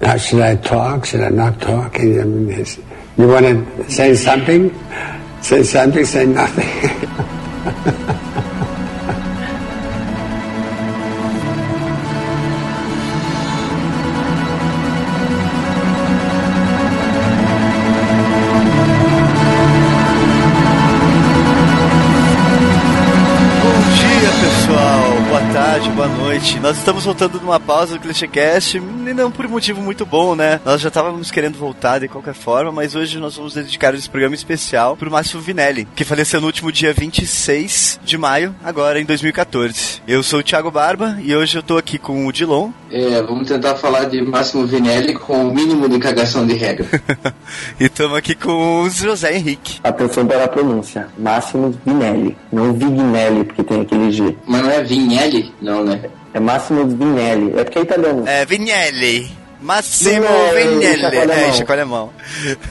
Now, should I talk? Should I not talk? I mean, you want to say something? Say something, say nothing. Nós estamos voltando de uma pausa do ClichêCast, e não por um motivo muito bom, né? Nós já estávamos querendo voltar de qualquer forma, mas hoje nós vamos dedicar esse programa especial pro Márcio Vinelli, que faleceu no último dia 26 de maio, agora em 2014. Eu sou o Thiago Barba e hoje eu tô aqui com o Dilon. É, vamos tentar falar de Máximo Vinelli com o mínimo de cagação de regra. e estamos aqui com o José Henrique. Atenção para a pronúncia. Máximo Vinelli, não Vignelli, porque tem aquele G. Mas não é Vinelli? Não, né? É Máximo Vinelli. É porque é italiano. É, Vinelli. Massimo Vinelli. É, chacoalha a mão.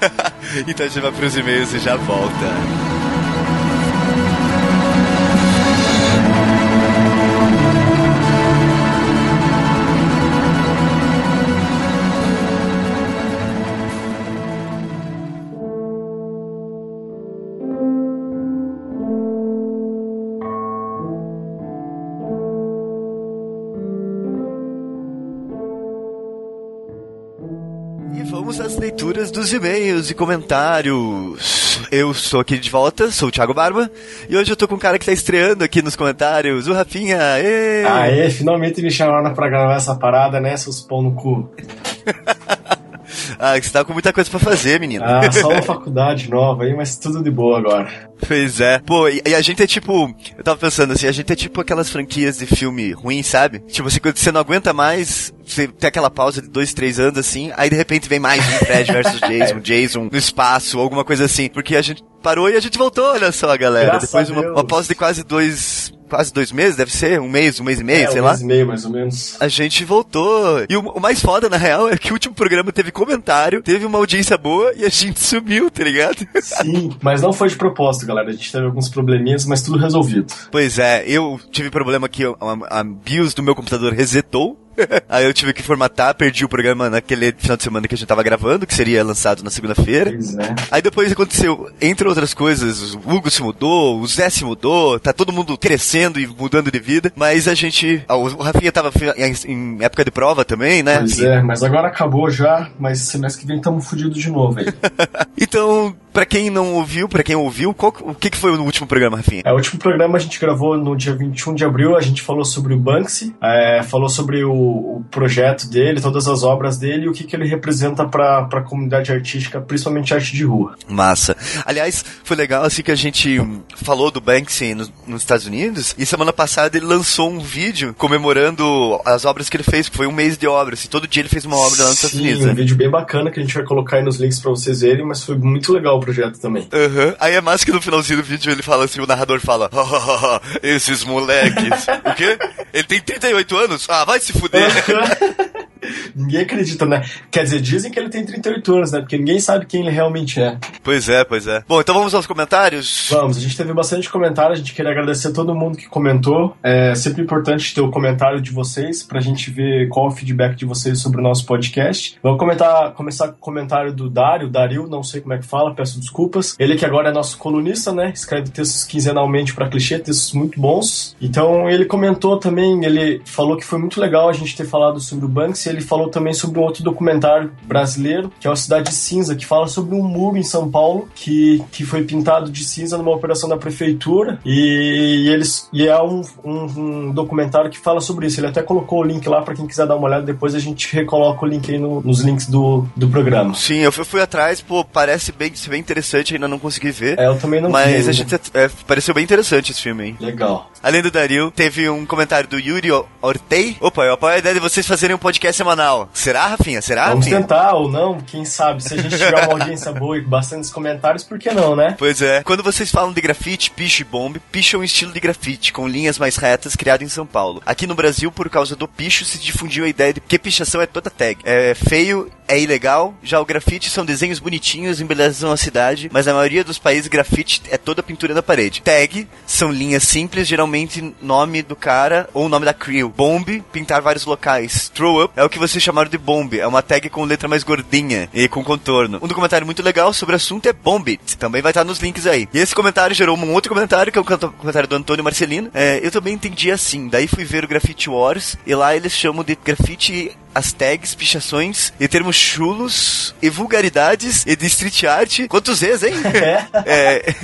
então a gente vai pros e-mails e já volta. Leituras dos e-mails e comentários. Eu sou aqui de volta, sou o Thiago Barba, e hoje eu tô com um cara que tá estreando aqui nos comentários, o Rafinha. Ê! Aê, finalmente me chamaram pra gravar essa parada, né, seus pão no cu. ah, você tá com muita coisa pra fazer, menino. Ah, só uma faculdade nova aí, mas tudo de boa agora. Pois é. Pô, e, e, a gente é tipo. Eu tava pensando assim, a gente é tipo aquelas franquias de filme ruim, sabe? Tipo assim, quando você não aguenta mais, você tem aquela pausa de dois, três anos assim, aí de repente vem mais um Fred versus Jason, Jason no espaço, alguma coisa assim. Porque a gente parou e a gente voltou, olha só, galera. Graças Depois de uma, uma pausa de quase dois quase dois meses, deve ser? Um mês, um mês e meio, é, sei um lá. Um mês e meio, mais ou menos. A gente voltou. E o, o, mais foda, na real, é que o último programa teve comentário, teve uma audiência boa e a gente sumiu, tá ligado? Sim, mas não foi de propósito, galera. A gente teve alguns probleminhas, mas tudo resolvido. Pois é, eu tive problema que a, a BIOS do meu computador resetou Aí eu tive que formatar, perdi o programa naquele final de semana que a gente tava gravando, que seria lançado na segunda-feira. É. Aí depois aconteceu, entre outras coisas, o Hugo se mudou, o Zé se mudou, tá todo mundo crescendo e mudando de vida, mas a gente. o Rafinha tava em, época de prova também, né? Pois é, mas agora acabou já, mas semestre que vem estamos fodidos de novo aí. então, pra quem não ouviu, pra quem ouviu, qual, o que, que foi no último programa, Rafinha? É, o último programa a gente gravou no dia 21 de abril, a gente falou sobre o Banksy, é, falou sobre o o, projeto dele, todas as obras dele e o que, que ele representa para a comunidade artística, principalmente arte de rua. Massa. Aliás, foi legal assim que a gente falou do Banksy no, nos Estados Unidos e semana passada ele lançou um vídeo comemorando as obras que ele fez, que foi um mês de obras. Assim, todo dia ele fez uma obra lá nos Estados Unidos. um né? vídeo bem bacana que a gente vai colocar aí nos links para vocês verem, mas foi muito legal o projeto também. Uhum. Aí é massa que no finalzinho do vídeo ele fala assim, o narrador fala, oh, esses moleques. o quê? Ele tem 38 anos? Ah, vai se fuder dele. ninguém acredita, né? Quer dizer, dizem que ele tem 38 anos, né? Porque ninguém sabe quem ele realmente é. Pois é, pois é. Bom, então vamos aos comentários? Vamos, a gente teve bastante comentário, a gente queria agradecer a todo mundo que comentou. É sempre importante ter o comentário de vocês pra gente ver qual é o feedback de vocês sobre o nosso podcast. Vamos comentar, começar com o comentário do Dário, Dario, não sei como é que fala, peço desculpas. Ele que agora é nosso colunista, né? Escreve textos quinzenalmente para clichê, textos muito bons. Então ele comentou também, ele falou que foi muito legal a gente ter falado sobre o Banksy, ele falou também sobre um outro documentário brasileiro, que é a Cidade Cinza, que fala sobre um muro em São Paulo que, que foi pintado de cinza numa operação da prefeitura e, e eles e é um, um, um, documentário que fala sobre isso. Ele até colocou o link lá para quem quiser dar uma olhada. Depois a gente recoloca o link aí no, nos links do, do programa. Sim, eu fui, atrás, pô, parece bem, bem interessante. Ainda não consegui ver. É, eu também não Mas vi a gente é, pareceu bem interessante esse filme aí. Legal. Além do Dario, teve um comentário do Yuri Ortei. Opa, eu apoio a ideia de vocês fazerem um podcast semanal. Será, Rafinha? Será, Vamos Rafinha? tentar ou não, quem sabe. Se a gente tiver uma audiência boa e bastantes comentários, por que não, né? Pois é. Quando vocês falam de grafite, piche e bombe, piche é um estilo de grafite, com linhas mais retas, criado em São Paulo. Aqui no Brasil, por causa do picho, se difundiu a ideia de que pichação é toda tag. É feio é ilegal, já o grafite são desenhos bonitinhos, embelezam a cidade, mas na maioria dos países grafite é toda pintura da parede. Tag são linhas simples, geralmente nome do cara ou nome da crew. Bomb, pintar vários locais. Throw up é o que vocês chamaram de bomb, é uma tag com letra mais gordinha e com contorno. Um documentário muito legal sobre o assunto é Bombit, também vai estar nos links aí. E esse comentário gerou um outro comentário, que é o comentário do Antônio Marcelino. É, eu também entendi assim, daí fui ver o Graffiti Wars, e lá eles chamam de grafite as tags, pichações e termos chulos e vulgaridades e de street art. Quantos vezes, hein? É.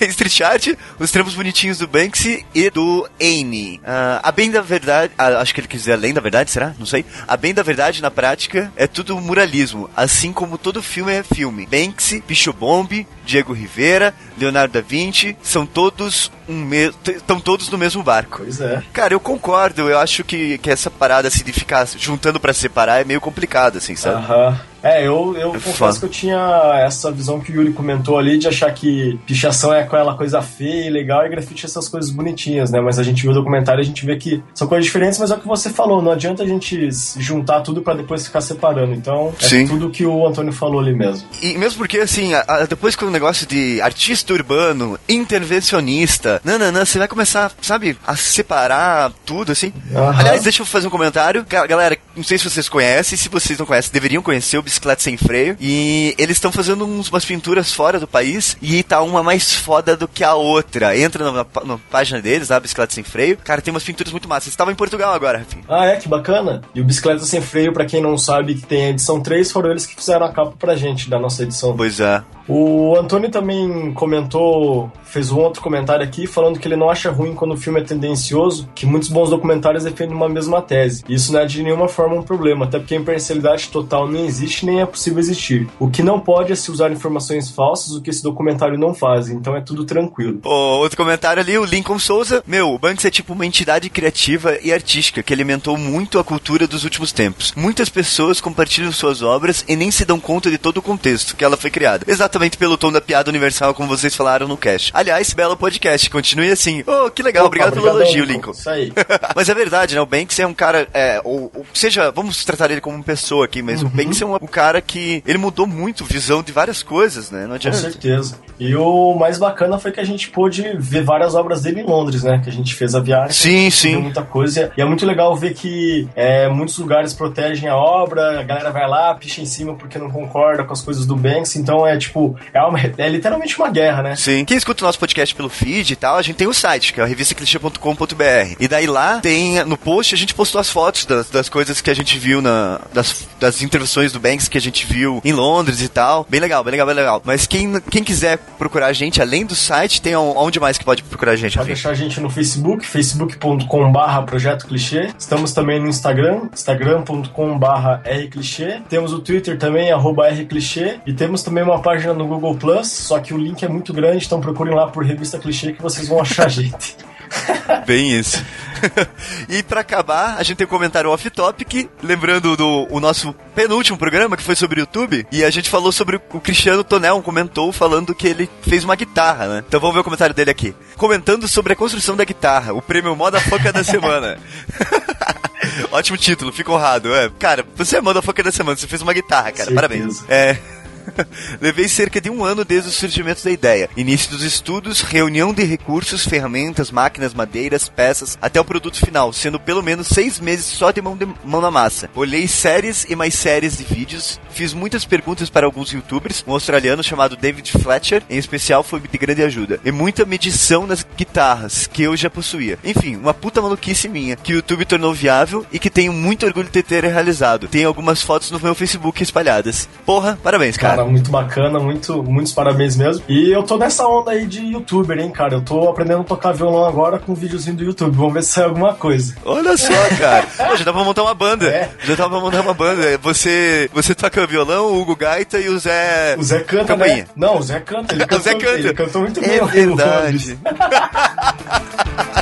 é street art, os termos bonitinhos do Banksy e do Amy. Uh, a bem da verdade, uh, acho que ele quis dizer além da verdade, será? Não sei. A bem da verdade, na prática, é tudo muralismo, assim como todo filme é filme. Banksy, Bomb, Diego Rivera, Leonardo da Vinci, são todos um estão todos no mesmo barco. Pois é. Cara, eu concordo, eu acho que, que essa parada assim, de ficar juntando pra para separar é meio complicado, assim, sabe? Aham. É, eu, eu é confesso que eu tinha essa visão que o Yuri comentou ali de achar que pichação é aquela coisa feia e legal e grafite essas coisas bonitinhas, né? Mas a gente viu o documentário e a gente vê que são coisas diferentes, mas é o que você falou, não adianta a gente juntar tudo para depois ficar separando. Então, é Sim. tudo que o Antônio falou ali mesmo. E mesmo porque, assim, a, a, depois com o negócio de artista urbano, intervencionista, nananã, você vai começar, sabe, a separar tudo, assim. Aliás, deixa eu fazer um comentário. Galera, não sei se vocês conhecem, se vocês não conhecem, deveriam conhecer o bicicleta sem freio. E eles estão fazendo uns, umas pinturas fora do país e tá uma mais foda do que a outra. Entra na, na, na página deles, lá, Bicicleta Sem Freio. Cara, tem umas pinturas muito massas. Estava em Portugal agora, Rafinha. Ah, é? Que bacana. E o Bicicleta Sem Freio, para quem não sabe, que tem a edição 3, foram eles que fizeram a capa pra gente da nossa edição. Pois é. O Antônio também comentou, fez um outro comentário aqui, falando que ele não acha ruim quando o filme é tendencioso, que muitos bons documentários defendem uma mesma tese. Isso não é de nenhuma forma um problema, até porque a imparcialidade total não existe nem é possível existir. O que não pode é se usar informações falsas, o que esse documentário não faz, então é tudo tranquilo. Oh, outro comentário ali, o Lincoln Souza. Meu, o Banks é tipo uma entidade criativa e artística que alimentou muito a cultura dos últimos tempos. Muitas pessoas compartilham suas obras e nem se dão conta de todo o contexto que ela foi criada. Exatamente exatamente pelo tom da piada universal, como vocês falaram no cast. Aliás, belo podcast, continue assim. Oh, que legal, Opa, obrigado pelo elogio, Lincoln. Isso aí. mas é verdade, né? O Banks é um cara, é, ou, ou seja, vamos tratar ele como uma pessoa aqui, mas uhum. o Banks é um, um, cara que ele mudou muito visão de várias coisas, né? Não adianta. Com certeza. E o mais bacana foi que a gente pôde ver várias obras dele em Londres, né? Que a gente fez a viagem. Sim, sim. muita coisa. E é muito legal ver que é, muitos lugares protegem a obra, a galera vai lá, picha em cima porque não concorda com as coisas do Banks. Então é tipo, é, uma, é literalmente uma guerra, né? Sim. Quem escuta o nosso podcast pelo feed e tal, a gente tem o site, que é a revistaclichê.com.br. E daí lá tem, no post, a gente postou as fotos das, das coisas que a gente viu na. Das, das intervenções do Banks que a gente viu em Londres e tal. Bem legal, bem legal, bem legal. Mas quem, quem quiser procurar a gente, além do site, tem onde mais que pode procurar a gente? Pode deixar a gente no Facebook, facebook.com.br Projeto Clichê. Estamos também no Instagram, instagram.com.br rclichê. Temos o Twitter também, arroba rclichê. E temos também uma página no Google Plus, só que o link é muito grande, então procurem lá por Revista Clichê que vocês vão achar a gente. Bem isso. e para acabar, a gente tem um comentário off-topic, lembrando do o nosso penúltimo programa, que foi sobre o YouTube, e a gente falou sobre o Cristiano Tonel, comentou falando que ele fez uma guitarra, né? Então vamos ver o comentário dele aqui. Comentando sobre a construção da guitarra, o prêmio Moda Foca da Semana. Ótimo título, fico honrado. É, cara, você é Moda Foca da Semana, você fez uma guitarra, cara, Certeza. parabéns. É. Levei cerca de um ano desde o surgimento da ideia. Início dos estudos, reunião de recursos, ferramentas, máquinas, madeiras, peças, até o produto final, sendo pelo menos seis meses só de mão, de mão na massa. Olhei séries e mais séries de vídeos, fiz muitas perguntas para alguns youtubers, um australiano chamado David Fletcher, em especial, foi de grande ajuda, e muita medição nas guitarras que eu já possuía. Enfim, uma puta maluquice minha, que o YouTube tornou viável e que tenho muito orgulho de ter realizado. Tem algumas fotos no meu Facebook espalhadas. Porra, parabéns, cara. Cara, muito bacana, muito, muitos parabéns mesmo. E eu tô nessa onda aí de youtuber, hein, cara. Eu tô aprendendo a tocar violão agora com um videozinho do YouTube. Vamos ver se sai alguma coisa. Olha só, cara. Pô, já dá pra montar uma banda. É. Já dá pra montar uma banda. Você, você toca violão, o Hugo Gaita e o Zé. O Zé canta, né? Não, o Zé canta. Ele cantou, o Zé canta. Ele cantou muito bem. É verdade.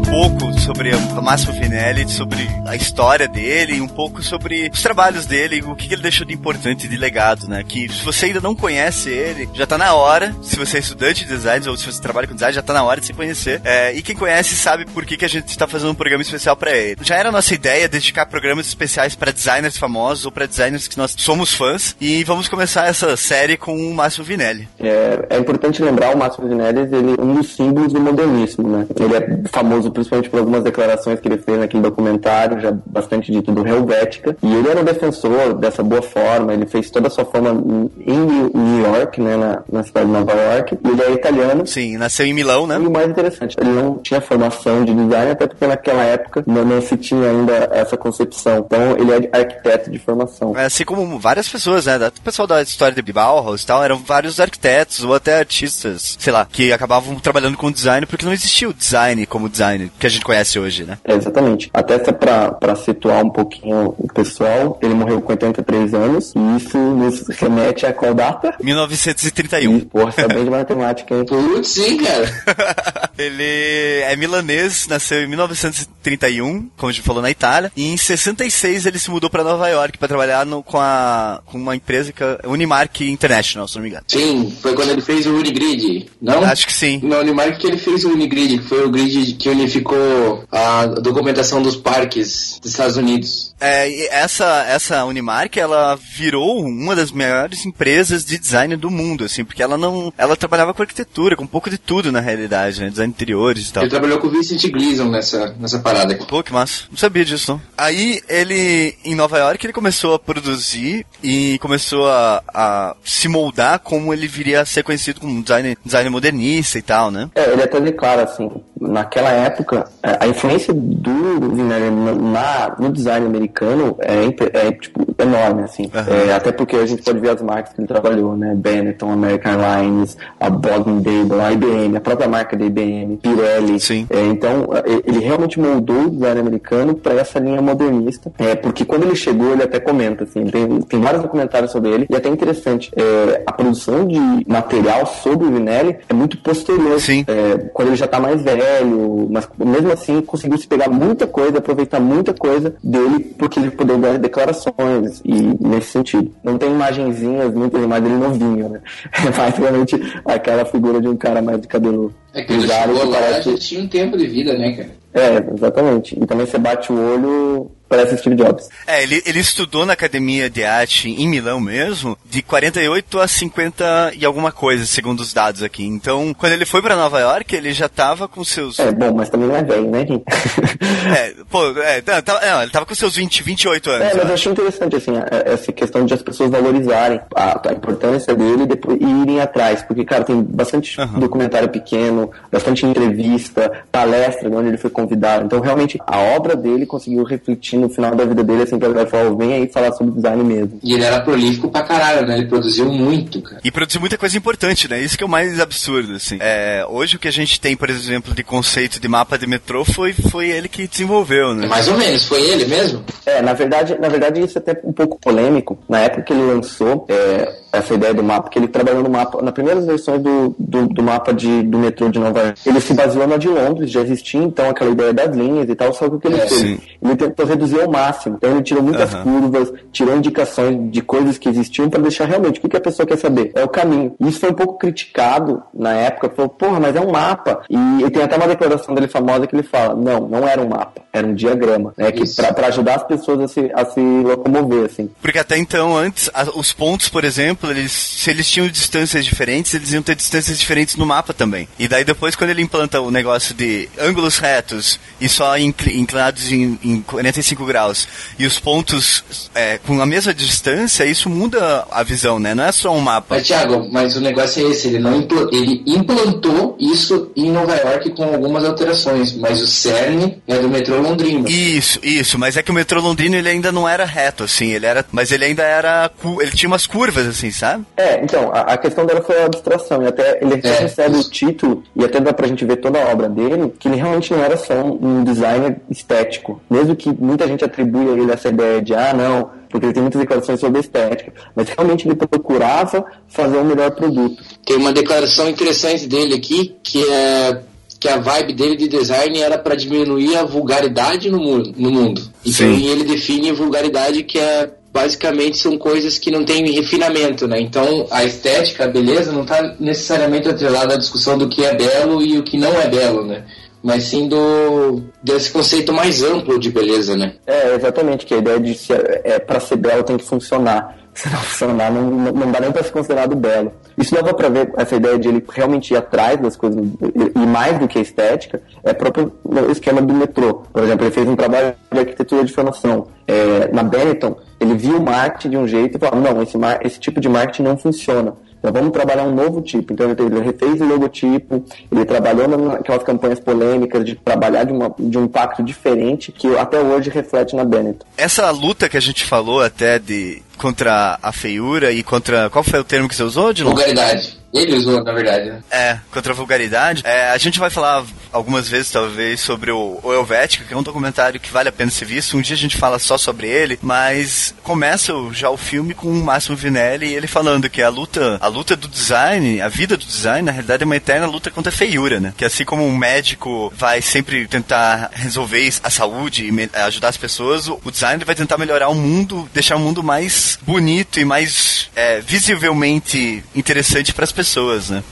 pouco sobre o Máximo Finelli, sobre a história dele, um pouco sobre os trabalhos dele, o que ele deixou de importante, de legado, né? Que se você ainda não conhece ele, já tá na hora, se você é estudante de design ou se você trabalha com design, já tá na hora de se conhecer. É, e quem conhece sabe por que, que a gente está fazendo um programa especial para ele. Já era nossa ideia dedicar programas especiais para designers famosos ou para designers que nós somos fãs, e vamos começar essa série com o Márcio Vinelli. É, é importante lembrar o Márcio Vinelli, ele é um dos símbolos do modernismo, né? Ele é famoso principalmente por algumas declarações que ele fez naquele documentário, já bastante dito, do Helvética, e ele era um defensor dessa boa forma, ele fez toda a sua forma em New York, né, na, na cidade de Nova York, e ele é italiano. Sim, nasceu em Milão, né? E o mais interessante, ele não tinha formação de design, até porque naquela época não, não se tinha ainda essa concepção. Então ele é arquiteto de formação. É, assim como várias pessoas, né? O pessoal da história de Bauhaus e tal, eram vários arquitetos ou até artistas, sei lá, que acabavam trabalhando com design porque não existia o design como design que a gente conhece hoje, né? É, exatamente. Até para situar um pouquinho o pessoal, ele morreu com 83 anos e isso nos remete a qual data? 1931. E, porra, você é bem de matemática, hein? Putz, sim, cara. ele é milanês, nasceu em 1931, como a gente falou, na Itália, e em 66 ele se mudou para Nova York para trabalhar no, com, a, com uma empresa que é Unimark International, se não me engano. Sim, foi quando ele fez o Unigrid, não? Acho que sim. No Unimark que ele fez o Unigrid, que foi o grid que unificou a documentação dos parques dos Estados Unidos. É, essa, essa Unimark, ela virou uma das maiores empresas de design do mundo, assim, porque ela não, ela trabalhava com arquitetura, com um pouco de tudo na realidade, né, design interiores e tal. Ele trabalhou com o Vincent Gleason nessa, nessa parada aqui. Pô, que massa. Não sabia disso, não. Aí, ele, em Nova York, ele começou a produzir e começou a, a se moldar como ele viria a ser conhecido como design, design modernista e tal, né? É, ele até declara, assim, naquela época, é, a influência do Vinelli na, no design americano é, é tipo, enorme, assim. Uhum. É, até porque a gente pode ver as marcas que ele trabalhou, né? Benetton, American Airlines, a Boston Dable, a IBM, a própria marca da IBM, Pirelli. Sim. É, então, é, ele realmente moldou o design americano para essa linha modernista. É, porque quando ele chegou, ele até comenta, assim, tem, tem vários documentários sobre ele, e é até interessante, é, a produção de material sobre o Vinelli é muito posterior. Sim. É, quando ele já está mais velho, mas mesmo assim conseguiu se pegar muita coisa, aproveitar muita coisa dele, porque ele poder dar declarações, e nesse sentido. Não tem imagenzinhas, muitas imagens dele novinho, né? É mais realmente aquela figura de um cara mais de cabelo é que ele chegou lá, parece... já tinha um tempo de vida, né, cara? É, exatamente. E também você bate o olho, parece Steve Jobs. É, ele, ele estudou na Academia de Arte em Milão mesmo, de 48 a 50 e alguma coisa, segundo os dados aqui. Então, quando ele foi para Nova York, ele já tava com seus... É, bom, mas também não é velho, né, gente? é, pô, é, não, tava, não, ele tava com seus 20, 28 anos. É, mas eu achei interessante, assim, essa questão de as pessoas valorizarem a, a importância dele e, depois, e irem atrás, porque, cara, tem bastante uhum. documentário pequeno, bastante entrevista, palestra, onde ele foi convidado. Então, realmente, a obra dele conseguiu refletir no final da vida dele, assim, pra ele falar, vem aí falar sobre design mesmo. E ele era prolífico pra caralho, né? Ele produziu muito, cara. E produziu muita coisa importante, né? Isso que é o mais absurdo, assim. É, hoje o que a gente tem, por exemplo, de conceito de mapa de metrô foi, foi ele que desenvolveu, né? Mais ou menos, foi ele mesmo? É, na verdade, na verdade isso é até um pouco polêmico. Na época que ele lançou, é, essa ideia do mapa, que ele trabalhou no mapa, na primeiras versões do, do, do, mapa de, do metrô de Nova York, ele se baseou na de Londres, já existia então aquela ideia das linhas e tal, só que o que ele é, fez? Sim. Ele tentou reduzir ao máximo. Então ele tirou muitas curvas, tirou indicações de coisas que existiam para deixar realmente o que, que, a pessoa quer saber. É o caminho. Isso foi um pouco criticado na época, falou, porra, mas é um mapa. E, e tem até uma declaração dele famosa que ele fala, não, não era um mapa, era um diagrama, né, que para ajudar as pessoas a se, a se locomover, assim. Porque até então, antes, a, os pontos, por exemplo, eles, se eles tinham distâncias diferentes, eles iam ter distâncias diferentes no mapa também. E daí depois, quando ele implanta o negócio de ângulos retos e só inclinados em, em 45 graus, e os pontos é, com a mesma distância, isso muda a visão, né? Não é só um mapa. Mas, Thiago, mas o negócio é esse, ele não impl ele implantou isso em Nova York com algumas alterações, mas o cerne é do metrô londrino. Isso, isso, mas é que o metrô londrino ele ainda não era reto, assim, ele era, mas ele ainda era, ele tinha umas curvas, assim, sabe? É, então, a, a questão dela foi a abstração, e até ele é, recebe o título, e até dá pra gente ver toda a obra dele, que ele realmente não era só um, um designer estético, mesmo que muita gente atribui a ele essa ideia de, ah, não, porque ele tem muitas declarações sobre estética, mas realmente ele procurava fazer um melhor produto. Tem uma declaração interessante dele aqui, que é que a vibe dele de design era para diminuir a vulgaridade no, mu no mundo. Então Sim. ele define vulgaridade que é basicamente são coisas que não têm refinamento, né? Então a estética, a beleza não está necessariamente atrelada à discussão do que é belo e o que não é belo, né? Mas sim do desse conceito mais amplo de beleza, né? É, exatamente, que a ideia de ser, é para ser belo tem que funcionar. Se não funcionar, não, não dá nem para ser considerado belo. Isso leva para ver essa ideia de ele realmente ir atrás das coisas, e mais do que a estética, é próprio esquema do metrô. Por exemplo, ele fez um trabalho de arquitetura de informação. É, na Benetton, ele viu o marketing de um jeito e falou: não, esse, esse tipo de marketing não funciona. Então vamos trabalhar um novo tipo. Então ele refez o logotipo, ele trabalhou naquelas campanhas polêmicas de trabalhar de, uma, de um impacto diferente que até hoje reflete na Benetton. Essa luta que a gente falou até de contra a feiura e contra. Qual foi o termo que você usou, de Vulgaridade. Ele usou, na verdade, né? É, contra a vulgaridade. É, a gente vai falar algumas vezes, talvez, sobre o, o Helvética, que é um documentário que vale a pena ser visto. Um dia a gente fala só sobre ele, mas começa já o filme com o Máximo Vinelli ele falando que a luta, a luta do design, a vida do design, na realidade, é uma eterna luta contra a feiura, né? Que assim como um médico vai sempre tentar resolver a saúde e ajudar as pessoas, o designer vai tentar melhorar o mundo, deixar o mundo mais bonito e mais é, visivelmente interessante para as pessoas, né?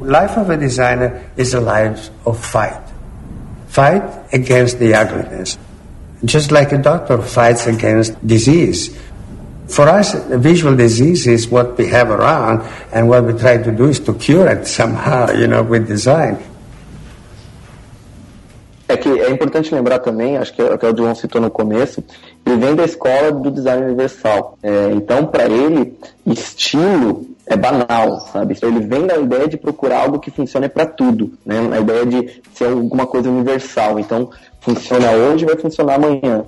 Life of a designer is a life of fight. Fight against the ugliness. Just like a doctor fights against disease. For us, visual disease is what we have around, and what we try to do is to cure it somehow, you know, with design. É que é importante lembrar também, acho que, é, que o João citou no começo, ele vem da escola do design universal. É, então, para ele, estilo é banal, sabe? Ele vem da ideia de procurar algo que funcione para tudo, né? A ideia de ser alguma coisa universal. Então, funciona hoje, vai funcionar amanhã.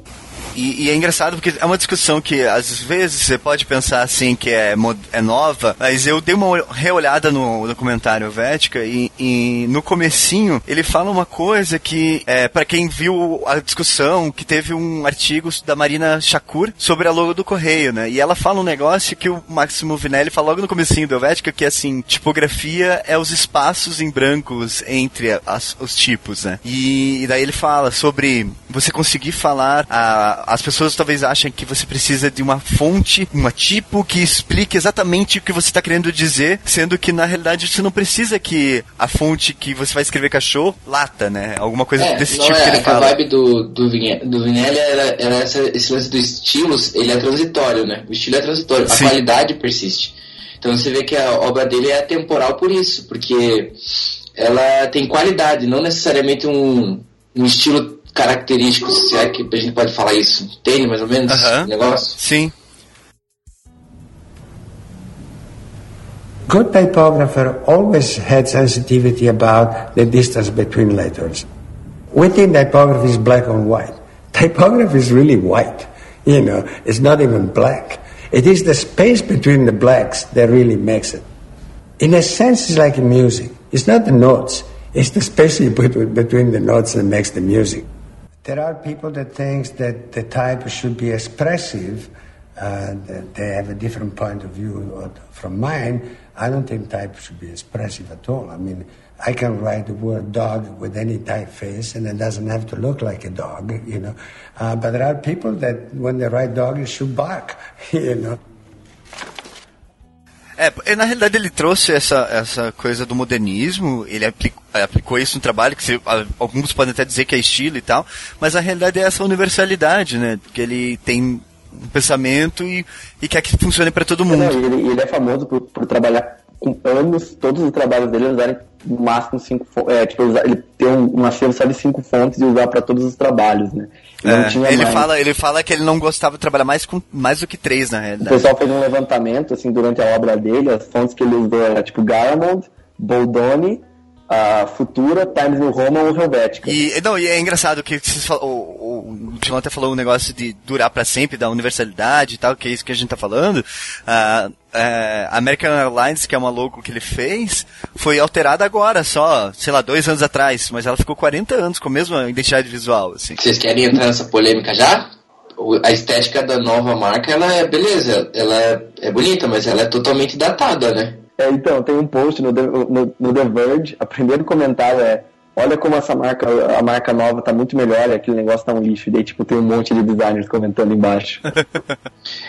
E, e, é engraçado porque é uma discussão que às vezes você pode pensar assim que é, é nova, mas eu dei uma reolhada no documentário Vética e, e no comecinho ele fala uma coisa que, é, para quem viu a discussão, que teve um artigo da Marina Shakur sobre a logo do Correio, né? E ela fala um negócio que o Máximo Vinelli fala logo no comecinho do Vética, que é assim, tipografia é os espaços em brancos entre as, os tipos, né? E, e daí ele fala sobre você conseguir falar a as pessoas talvez achem que você precisa de uma fonte, uma tipo que explique exatamente o que você está querendo dizer, sendo que na realidade você não precisa que a fonte que você vai escrever cachorro lata, né? Alguma coisa é, desse tipo é, que ele fala. A vibe do, do, do Vinelli era, era essa, esse lance dos estilos, ele é transitório, né? O estilo é transitório, Sim. a qualidade persiste. Então você vê que a obra dele é temporal por isso, porque ela tem qualidade, não necessariamente um, um estilo característicos, se é que a gente pode falar isso. Tem mais ou menos uh -huh. negócio? Sim. Good typographer always had sensitivity about the distance between letters. We think typography is black and white. Typography is really white. You know, it's not even black. It is the space between the blacks that really makes it. In a sense, it's like music. It's not the notes. It's the space you put between the notes that makes the music. There are people that think that the type should be expressive. Uh, they have a different point of view from mine. I don't think type should be expressive at all. I mean, I can write the word dog with any typeface, and it doesn't have to look like a dog, you know. Uh, but there are people that, when they write dog, it should bark, you know. É, na realidade ele trouxe essa, essa coisa do modernismo, ele aplicou, aplicou isso no trabalho, que se, alguns podem até dizer que é estilo e tal, mas a realidade é essa universalidade, né? Que ele tem um pensamento e, e quer que funcione para todo mundo. É, ele, ele, é famoso por, por trabalhar com anos, todos os trabalhos dele usarem no máximo cinco é, tipo, ele tem um, um acervo só de cinco fontes e usar para todos os trabalhos, né? É, ele, fala, ele fala que ele não gostava de trabalhar mais com mais do que três, na realidade. O pessoal fez um levantamento, assim, durante a obra dele, as fontes que ele usou era tipo Garamond, Boldoni, a Futura, Times New Roman ou Helvética. E, não, e é engraçado que o, o, o Tilão até falou um negócio de durar para sempre, da universalidade e tal, que é isso que a gente tá falando. Uh, uh, American Airlines, que é uma logo que ele fez, foi alterada agora, só, sei lá, dois anos atrás, mas ela ficou 40 anos com a mesma identidade visual, assim. Vocês querem entrar nessa polêmica já? a estética da nova marca, ela é beleza, ela é, é bonita, mas ela é totalmente datada, né? É, então, tem um post no, no, no The Verge, o primeiro comentário é olha como essa marca, a marca nova tá muito melhor e aquele negócio tá um lixo. E daí, tipo, tem um monte de designers comentando embaixo.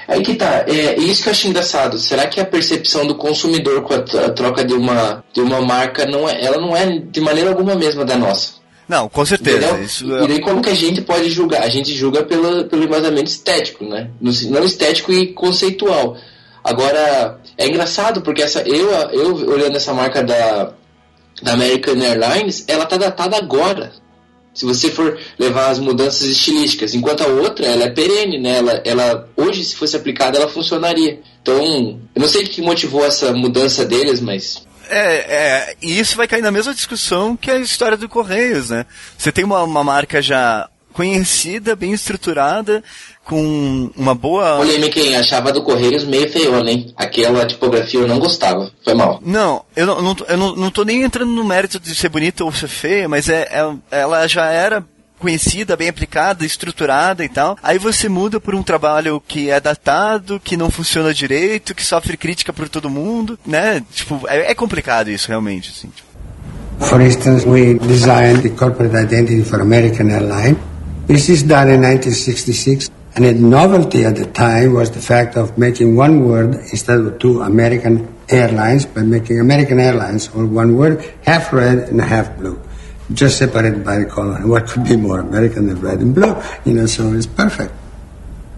Aí que tá, é isso que eu acho engraçado. Será que a percepção do consumidor com a, a troca de uma, de uma marca não é, ela não é de maneira alguma mesma da nossa? Não, com certeza. Isso é... E daí como que a gente pode julgar? A gente julga pelo, pelo embasamento estético, né? Não estético e conceitual. Agora, é engraçado porque essa, eu, eu olhando essa marca da, da American Airlines, ela tá datada agora. Se você for levar as mudanças estilísticas, enquanto a outra, ela é perene, né? Ela, ela hoje, se fosse aplicada, ela funcionaria. Então, eu não sei o que motivou essa mudança deles, mas é, é, e isso vai cair na mesma discussão que a história do Correios, né? Você tem uma, uma marca já conhecida, bem estruturada, com uma boa. Olha, quem achava do Correios meio feiona, hein? Aquela tipografia eu não gostava. Foi mal. Não, eu não, não, eu não, não tô nem entrando no mérito de ser bonita ou ser feia, mas é, é ela já era conhecida, bem aplicada, estruturada e tal. Aí você muda por um trabalho que é datado, que não funciona direito, que sofre crítica por todo mundo, né? Tipo, é, é complicado isso realmente, assim. For instance, we designed the corporate identity for American Airlines. This is done in 1966. And the novelty at the time was the fact of making one word instead of two American Airlines by making American Airlines all one word, half red and half blue just separated by the color. And what could be more American than red and blue? You know, so it's perfect.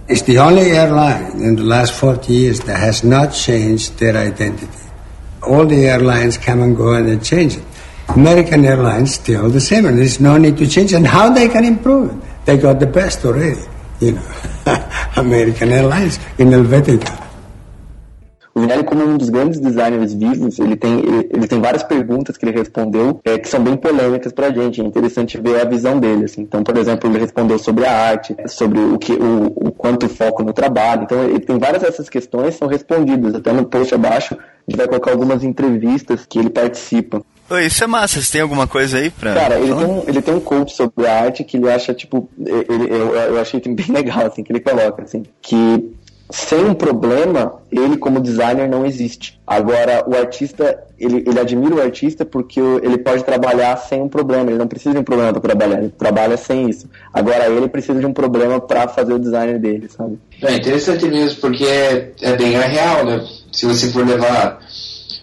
It's the only airline in the last 40 years that has not changed their identity. All the airlines come and go and they change it. American Airlines still the same, and there's no need to change. And how they can improve it? They got the best already, you know. American Airlines in Helvetica. O Vinelli, como um dos grandes designers vivos, ele tem, ele, ele tem várias perguntas que ele respondeu é, que são bem polêmicas pra gente. É interessante ver a visão dele. Assim. Então, por exemplo, ele respondeu sobre a arte, sobre o, que, o, o quanto foco no trabalho. Então, ele tem várias dessas questões são respondidas. Até no post abaixo, a gente vai colocar algumas entrevistas que ele participa. Oi, isso é massa. Você tem alguma coisa aí pra. Cara, ele tem, um, ele tem um coach sobre a arte que ele acha, tipo. Ele, eu, eu achei bem legal, assim, que ele coloca, assim. Que sem um problema, ele como designer não existe. Agora, o artista, ele, ele admira o artista porque ele pode trabalhar sem um problema, ele não precisa de um problema para trabalhar, ele trabalha sem isso. Agora, ele precisa de um problema para fazer o designer dele, sabe? É interessante mesmo, porque é, é bem real, né? Se você for levar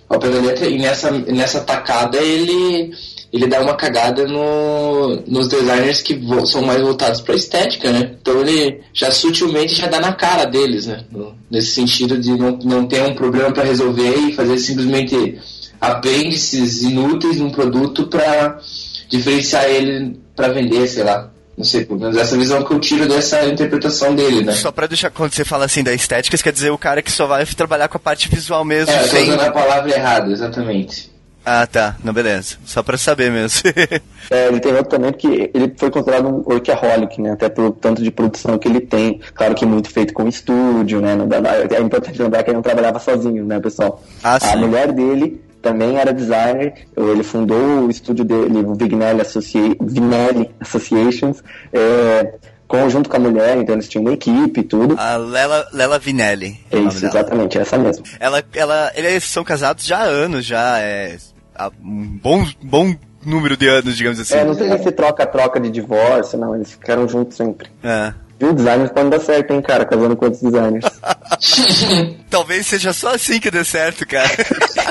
ao pé da letra, e nessa, nessa tacada ele ele dá uma cagada no, nos designers que são mais voltados para estética, né? Então ele já sutilmente já dá na cara deles, né? Nesse sentido de não, não ter um problema para resolver e fazer simplesmente apêndices inúteis num produto para diferenciar ele para vender, sei lá. Não sei, pelo menos essa visão que eu tiro dessa interpretação dele, né? Só pra deixar, quando você fala assim da estética, quer dizer o cara que só vai trabalhar com a parte visual mesmo. É, eu tô usando a palavra errada, exatamente. Ah, tá. Não, beleza. Só pra saber mesmo. é, ele tem outro também porque ele foi considerado um workaholic, né? Até pelo tanto de produção que ele tem. Claro que muito feito com estúdio, né? É importante lembrar que ele não trabalhava sozinho, né, pessoal? Ah, a mulher dele também era designer. Ele fundou o estúdio dele, o Vignelli, Associ... Vignelli Associations. É, junto com a mulher, então eles tinham uma equipe e tudo. A Lela, Lela Vinelli. É isso, exatamente, essa mesmo. Ela, ela, eles são casados já há anos, já, é, há um bom, bom número de anos, digamos assim. É, não sei se troca-troca de divórcio, não, eles ficaram juntos sempre. É. Viu? Designers podem dar certo, hein, cara, casando com outros designers. Talvez seja só assim que dê certo, cara.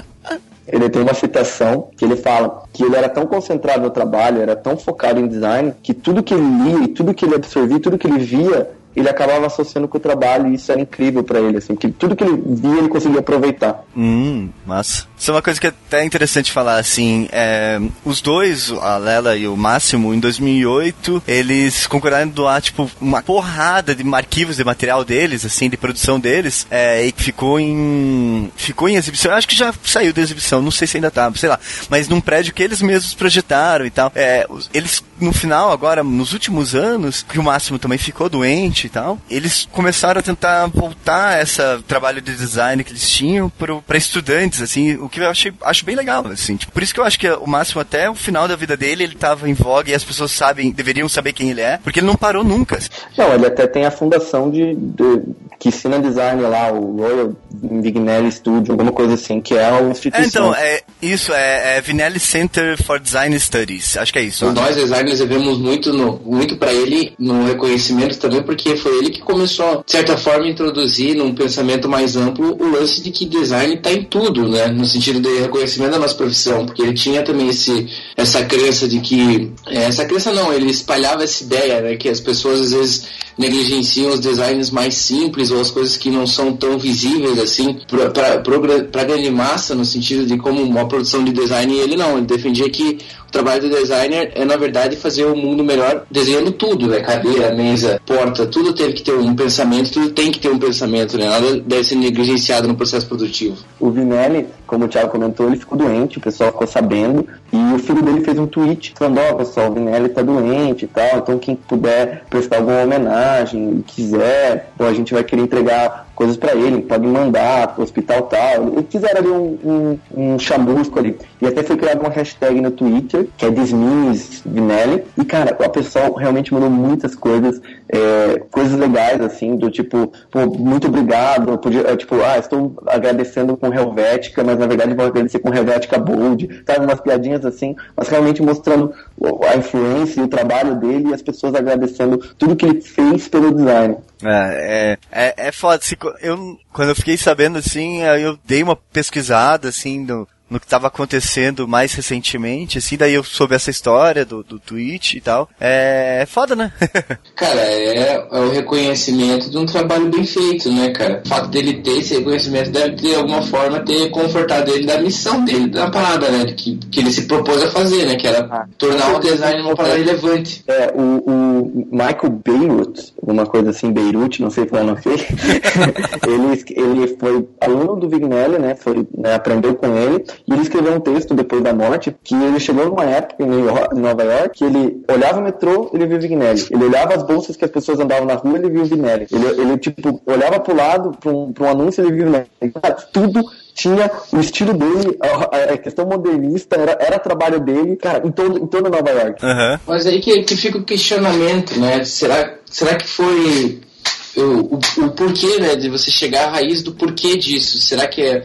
ele tem uma citação que ele fala que ele era tão concentrado no trabalho, era tão focado em design, que tudo que ele lia, tudo que ele absorvia, tudo que ele via, ele acabava associando com o trabalho e isso era incrível para ele, assim, que tudo que ele via ele conseguia aproveitar. Hum, massa. Isso é uma coisa que é até interessante falar, assim, é, os dois, a Lela e o Máximo, em 2008, eles concordaram em doar, tipo, uma porrada de arquivos de material deles, assim, de produção deles, é, e ficou em, ficou em exibição, eu acho que já saiu da exibição, não sei se ainda tá, sei lá, mas num prédio que eles mesmos projetaram e tal, é, eles no final, agora, nos últimos anos, que o Máximo também ficou doente e tal, eles começaram a tentar voltar esse trabalho de design que eles tinham para estudantes, assim, o que eu achei, acho bem legal, assim. Tipo, por isso que eu acho que o Máximo, até o final da vida dele, ele tava em voga e as pessoas sabem, deveriam saber quem ele é, porque ele não parou nunca. Não, ele até tem a fundação de, de que ensina design lá, o Royal Vignelli Studio, alguma coisa assim, que é uma instituição. É, então, é, isso, é, é Vignelli Center for Design Studies, acho que é isso. Nós designers devemos muito, no, muito para ele no reconhecimento também, porque foi ele que começou, de certa forma, a introduzir num pensamento mais amplo o lance de que design está em tudo, né? No sentido de reconhecimento da nossa profissão, porque ele tinha também esse, essa crença de que. É, essa crença não, ele espalhava essa ideia, né? Que as pessoas às vezes negligenciam os designs mais simples ou as coisas que não são tão visíveis assim para a grande massa, no sentido de como uma produção de design, ele não, ele defendia que trabalho do designer é, na verdade, fazer o mundo melhor desenhando tudo, né? Cadeira, mesa, porta, tudo teve que ter um pensamento, tudo tem que ter um pensamento, né? Nada deve ser negligenciado no processo produtivo. O Vinelli, como o Thiago comentou, ele ficou doente, o pessoal ficou sabendo, e o filho dele fez um tweet falando, ó, oh, pessoal, o Vinelli tá doente e tal, então quem puder prestar alguma homenagem, quiser, bom, a gente vai querer entregar coisas para ele, pode mandar pro hospital tal. Eles fizeram ali um, um, um chamusco ali. E até foi criada uma hashtag no Twitter, que é Dismiss Vinelli. E, cara, o pessoal realmente mandou muitas coisas, é, coisas legais, assim, do tipo, pô, muito obrigado. Podia, é, tipo, ah, estou agradecendo com Helvética, mas na verdade vou agradecer com Helvética Bold. Sabe, umas piadinhas assim, mas realmente mostrando a influência e o trabalho dele e as pessoas agradecendo tudo que ele fez pelo design. É, é, é, é foda. Eu, quando eu fiquei sabendo assim, eu dei uma pesquisada assim no, no que estava acontecendo mais recentemente, assim, daí eu soube essa história do, do Twitch e tal. É, é foda, né? cara, é, é, o reconhecimento de um trabalho bem feito, né, cara? O fato dele ter esse reconhecimento deve, de alguma forma, ter confortado ele da missão dele, da parada, né? Que, que ele se propôs a fazer, né? Que era ah, tornar o design uma parada relevante. É, o, o Michael Beirut, uma coisa assim, Beirut, não sei falar o nome dele, ele, ele foi aluno do Vignelli, né? Foi, né, aprendeu com ele e ele escreveu um texto depois da morte que ele chegou numa época em Nova York que ele olhava o metrô, ele via o Vignelli. Ele olhava as bolsas que as pessoas andavam na rua, ele via o Vignelli. Ele, ele tipo, olhava pro lado, para um, um anúncio, ele via o Vignelli. Cara, tudo tinha o estilo dele, a, a, questão modernista era, era trabalho dele, cara, em todo, em todo Nova York. Uhum. Mas aí que, que fica o questionamento, né? Será, será que foi o, o, o porquê, né? De você chegar à raiz do porquê disso? Será que é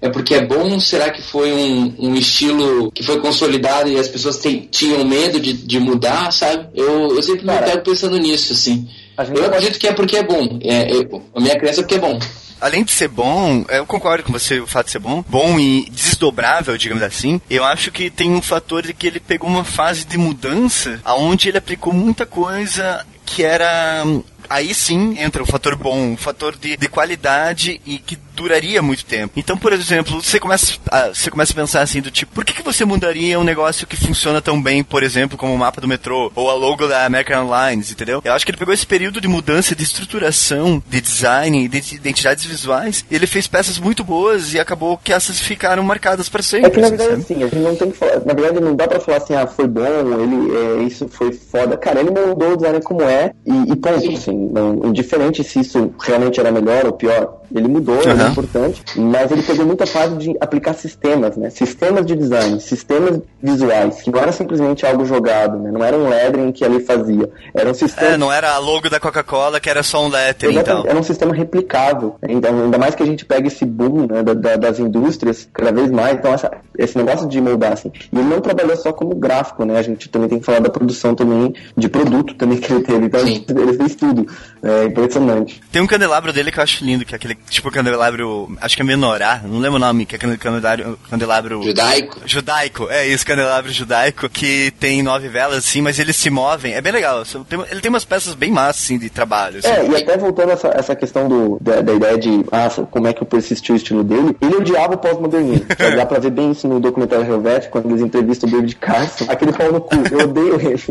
é porque é bom? Será que foi um, um estilo que foi consolidado e as pessoas tem, tinham medo de, de mudar, sabe? Eu, eu sempre Cara, me pego pensando nisso, assim. Eu acredito que é porque é bom. É, é, a minha crença é porque é bom além de ser bom, eu concordo com você o fato de ser bom, bom e desdobrável, digamos assim, eu acho que tem um fator de que ele pegou uma fase de mudança aonde ele aplicou muita coisa que era aí sim entra o fator bom, o fator de, de qualidade e que duraria muito tempo. Então, por exemplo, você começa a, você começa a pensar assim do tipo, por que, que você mudaria um negócio que funciona tão bem, por exemplo, como o mapa do metrô ou a logo da American Airlines, entendeu? Eu acho que ele pegou esse período de mudança, de estruturação, de design, de identidades visuais, e ele fez peças muito boas e acabou que essas ficaram marcadas para sempre. É que na verdade assim, a gente não tem que falar, na verdade não dá para falar assim, ah, foi bom, ele é, isso foi foda. Cara, ele mudou o design como é e, e ponto, assim, não, indiferente se isso realmente era melhor ou pior, ele mudou, uhum. Importante, mas ele pegou muita fase de aplicar sistemas, né? Sistemas de design, sistemas visuais, que não era simplesmente algo jogado, né? Não era um lettering que ele fazia. Era um sistema. É, não era a logo da Coca-Cola que era só um lettering, então. Era um sistema replicável. Ainda mais que a gente pega esse boom né, da, da, das indústrias cada vez mais. Então, essa, esse negócio de moldar, assim. E ele não trabalhou só como gráfico, né? A gente também tem que falar da produção também de produto também que ele teve. Então, Sim. ele fez tudo. É impressionante. Tem um candelabro dele que eu acho lindo, que é aquele tipo candelabro, acho que é menorá, não lembro o nome, que é candelabro, candelabro... Judaico. Judaico, é isso, candelabro judaico, que tem nove velas, assim, mas eles se movem, é bem legal. Ele tem umas peças bem massas, assim, de trabalho. Assim. É, e até voltando essa, essa questão do, da, da ideia de, ah, como é que eu persistiu o estilo dele, ele odiava o pós-modernismo. Dá pra ver bem isso no documentário Helvet, quando eles entrevistam o David Carson, aquele pau no cu, eu odeio ele.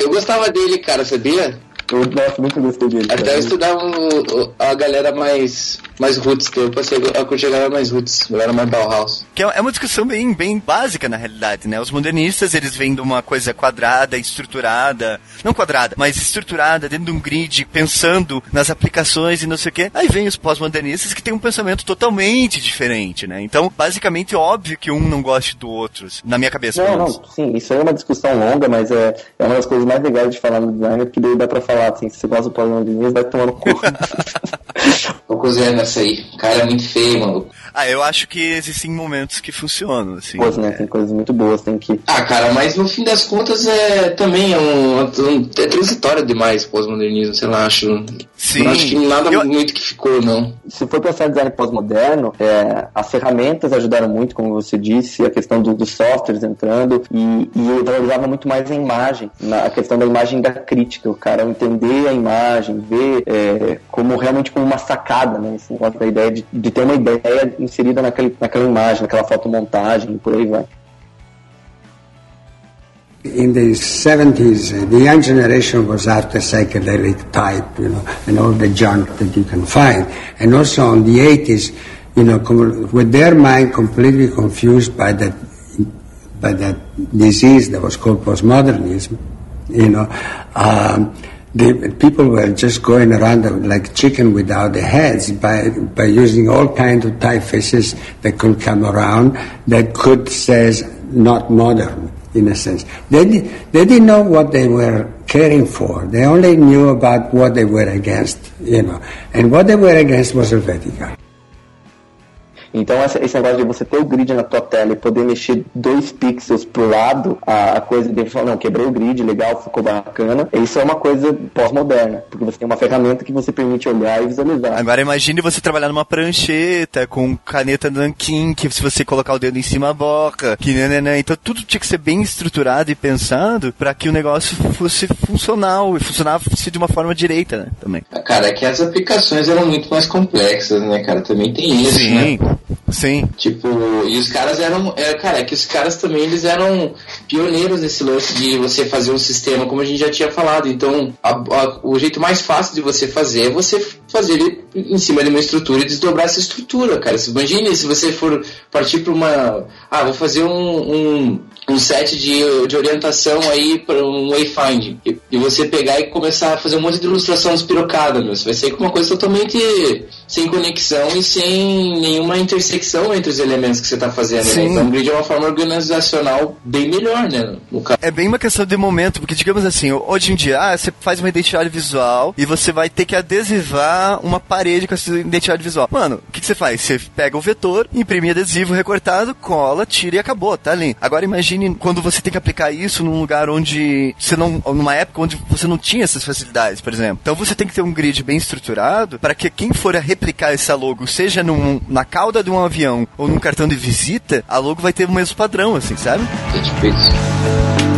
Eu gostava dele, cara, sabia? Eu, nossa, muito gostei dele. Até eu estudava a galera mais mais roots, eu passei a curtir a galera mais roots, a galera mais Bauhaus. Que é, é uma discussão bem, bem básica, na realidade, né? Os modernistas, eles vêm de uma coisa quadrada, estruturada, não quadrada, mas estruturada, dentro de um grid, pensando nas aplicações e não sei o quê. Aí vem os pós-modernistas que têm um pensamento totalmente diferente, né? Então, basicamente, óbvio que um não goste do outro, na minha cabeça. Não, não, sim, isso aí é uma discussão longa, mas é, é uma das coisas mais legais de falar no design, porque daí dá pra falar, assim, se você gosta do pós-modernismo, vai tomar no cu. Tô cozinhando essa aí. O cara é muito feio, mano. Ah, eu acho que existem momentos que funcionam, assim. Pois, né? Tem coisas muito boas, tem que. Ah, cara, mas no fim das contas é também é um, um é transitório demais pós-modernismo, sei lá, acho. Sim. Não acho que nada eu... muito que ficou, não. Se for pensar em design pós-moderno, é, as ferramentas ajudaram muito, como você disse, a questão do, dos softwares entrando, e, e eu valorizava muito mais a imagem, na, a questão da imagem da crítica, o cara entender a imagem, ver é, como realmente como uma sacada, né? Esse negócio da ideia de, de ter uma ideia inserida naquele, naquela imagem, naquela fotomontagem, e por aí vai. In the 70s, uh, the young generation was after psychedelic type, you know, and all the junk that you can find. And also on the 80s, you know, com- with their mind completely confused by that, by that disease that was called postmodernism, you know, um, the people were just going around like chicken without the heads by by using all kinds of typefaces that could come around that could says not modern in a sense. They they didn't know what they were caring for. They only knew about what they were against, you know, and what they were against was Helvetica. Então esse negócio de você ter o grid na tua tela e poder mexer dois pixels pro lado, a, a coisa de falar, não, quebrei o grid, legal, ficou bacana. Isso é uma coisa pós-moderna, porque você tem uma ferramenta que você permite olhar e visualizar. Agora imagine você trabalhar numa prancheta com caneta nanquim, que se você colocar o dedo em cima boca, que né, então tudo tinha que ser bem estruturado e pensado para que o negócio fosse funcional e funcionasse de uma forma direita, né, também. Cara, é que as aplicações eram muito mais complexas, né, cara? Também tem isso, Sim. né? Sim. Tipo, e os caras eram. É, cara, é que os caras também eles eram pioneiros nesse lance de você fazer um sistema, como a gente já tinha falado. Então, a, a, o jeito mais fácil de você fazer é você fazer ele em cima de uma estrutura e desdobrar essa estrutura, cara. Imagine se você for partir para uma. Ah, vou fazer um, um, um set de, de orientação aí para um wayfinding. E, e, você pegar e começar a fazer um monte de ilustração despirocada, meu. Você vai sair com uma coisa totalmente sem conexão e sem nenhuma intersecção entre os elementos que você está fazendo. Né? Então, o grid é uma forma organizacional bem melhor, né? É bem uma questão de momento, porque digamos assim, hoje em dia, ah, você faz uma identidade visual e você vai ter que adesivar uma parede com essa identidade visual. Mano, o que, que você faz? Você pega o vetor, imprime adesivo recortado, cola, tira e acabou, tá ali. Agora imagine quando você tem que aplicar isso num lugar onde você não. numa época onde você não tinha essas facilidades, por exemplo. Então você tem que ter um grid bem estruturado para que quem for a replicar essa logo, seja num, na cauda de um avião ou num cartão de visita, a logo vai ter o mesmo padrão, assim, sabe? É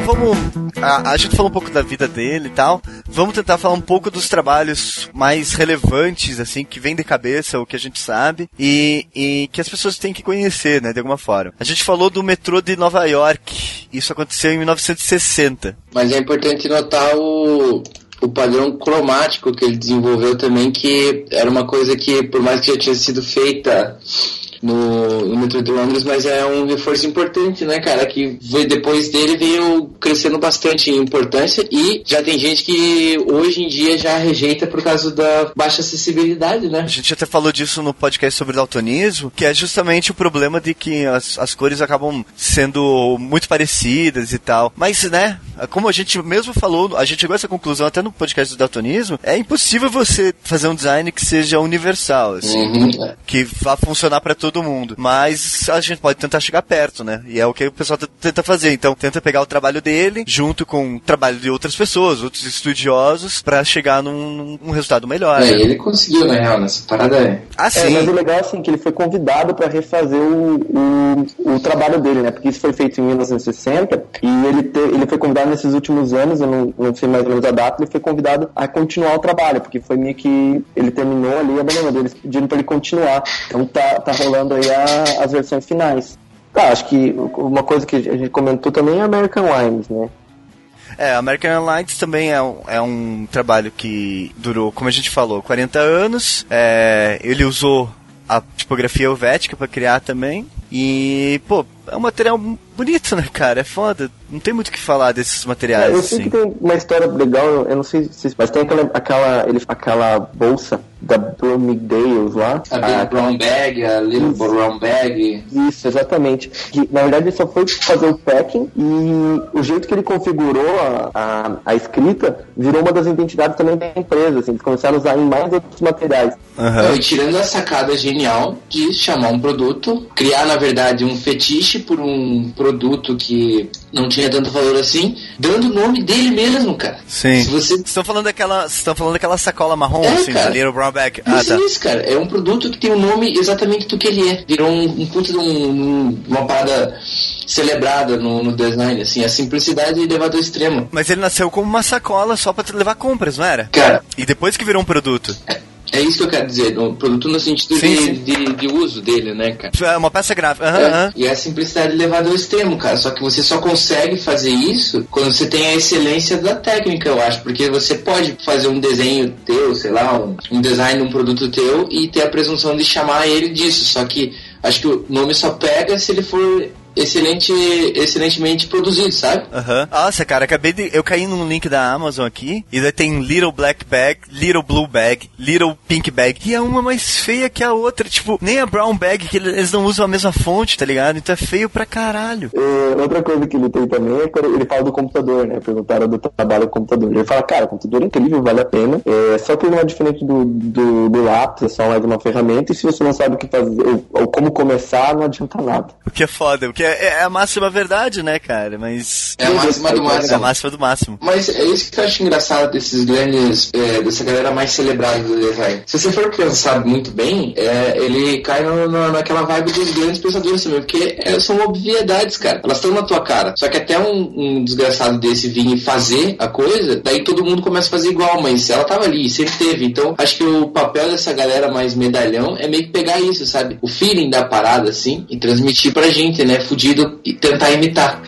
então vamos. A, a, gente falou um pouco da vida dele e tal. Vamos tentar falar um pouco dos trabalhos mais relevantes, assim, que vem de cabeça, o que a gente sabe, e, e que as pessoas têm que conhecer, né, de alguma forma. A gente falou do metrô de Nova York. Isso aconteceu em 1960. Mas é importante notar o, o padrão cromático que ele desenvolveu também, que era uma coisa que, por mais que já tinha sido feita no, no metrô de Londres, mas é um reforço importante, né, cara? Que depois dele veio crescendo bastante em importância e já tem gente que hoje em dia já rejeita por causa da baixa acessibilidade, né? A gente até falou disso no podcast sobre daltonismo, que é justamente o problema de que as, as cores acabam sendo muito parecidas e tal. Mas, né, como a gente mesmo falou, a gente chegou a essa conclusão até no podcast do daltonismo, é impossível você fazer um design que seja universal, assim, Uhum. que vá funcionar para todo mundo. Mas a gente pode tentar chegar perto, né? E é o que o pessoal tenta fazer. Então, tenta pegar o trabalho dele junto com o trabalho de outras pessoas, outros estudiosos, para chegar num, num resultado melhor. É, né? ele conseguiu, na real, nessa parada é. Ah, É, sim. mas o legal é assim, que ele foi convidado para refazer o, o, o trabalho dele, né? Porque isso foi feito em 1960 e ele, te- ele foi convidado nesses últimos anos, eu não, não sei mais ou menos a data, ele foi convidado a continuar o trabalho, porque foi meio que ele terminou ali e abandonou. Eles pediram para ele continuar. Então tá, tá rolando aí a, as versões finais. Tá, acho que uma coisa que a gente comentou também é American Wines, né? É, American Airlines também é um, é um trabalho que durou, como a gente falou, 40 anos. É, ele usou a tipografia helvética para criar também. E, pô, é um material bonito, né, cara? É foda. Não tem muito o que falar desses materiais. É, eu sei assim. que tem uma história legal, eu não sei se. Mas tem aquela, aquela, ele, aquela bolsa da Bloomingdale's lá. A Big a- Brown Bag, a Little Brown Bag. Isso, exatamente. Que, na verdade, ele só foi fazer o packing e o jeito que ele configurou a, a, a escrita virou uma das identidades também da empresa. Assim, eles começaram a usar em mais outros materiais. Não, e tirando a sacada genial de chamar um produto, criar na verdade um fetiche por um produto que não tinha tanto valor assim, dando o nome dele mesmo, cara. Sim. Se você Vocês estão falando daquela. Estão falando daquela sacola marrom, É, assim, cara. Little Brown Bag. Ah, Isso, tá. isso, cara. É um produto que tem o nome exatamente do que ele é. Virou um, um puta de um- um- uma parada celebrada no, no design, assim. A simplicidade levada ao extremo. Mas ele nasceu como uma sacola só pra levar compras, não era? Cara, E depois que virou um produto. É isso que eu quero dizer. O produto no sentido Sim, de, sim. De, de uso dele, né, cara? É uma peça gráfica. Aham, É, aham. E a simplicidade levada ao extremo, cara. Só que você só consegue fazer isso quando você tem a excelência da técnica, eu acho. Porque você pode fazer um desenho teu, sei lá, um, um design de um produto teu e ter a presunção de chamar ele disso. Só que acho que o nome só pega se ele for excelente, excelentemente produzido, sabe? Aham. Nossa, cara, acabei de. Eu caí num link da Amazon aqui. E daí tem Little Black Bag, Little Blue Bag, Little Pink Bag. E é uma mais feia que a outra. Tipo, nem a Brown Bag, que eles não usam a mesma fonte, tá ligado? Então é feio pra caralho. É, outra coisa que ele tem também é quando ele fala do computador, né? Perguntaram do trabalho do computador. Ele fala, cara, o computador é incrível, vale a pena. É, só que ele não é diferente do, do, do lápis, é só mais uma ferramenta. E se você não sabe o que fazer ou, ou como começar, não adianta nada. O que é foda. O que é, é a máxima verdade, né, cara? Mas. É a máxima do É a máximo. máxima do máximo. Mas é isso que eu acho engraçado desses grandes, é, dessa galera mais celebrada do design. Se você for pensar muito bem, é, ele cai no- no- naquela vibe dos grandes pensadores também, porque é, são obviedades, cara. Elas estão na tua cara. Só que até um, um desgraçado desse vir e fazer a coisa, daí todo mundo começa a fazer igual, mas ela tava ali, sempre teve. Então, acho que o papel dessa galera mais medalhão é meio que pegar isso, sabe? O feeling da parada, assim, e transmitir pra gente, né? Fudido e tentar imitar.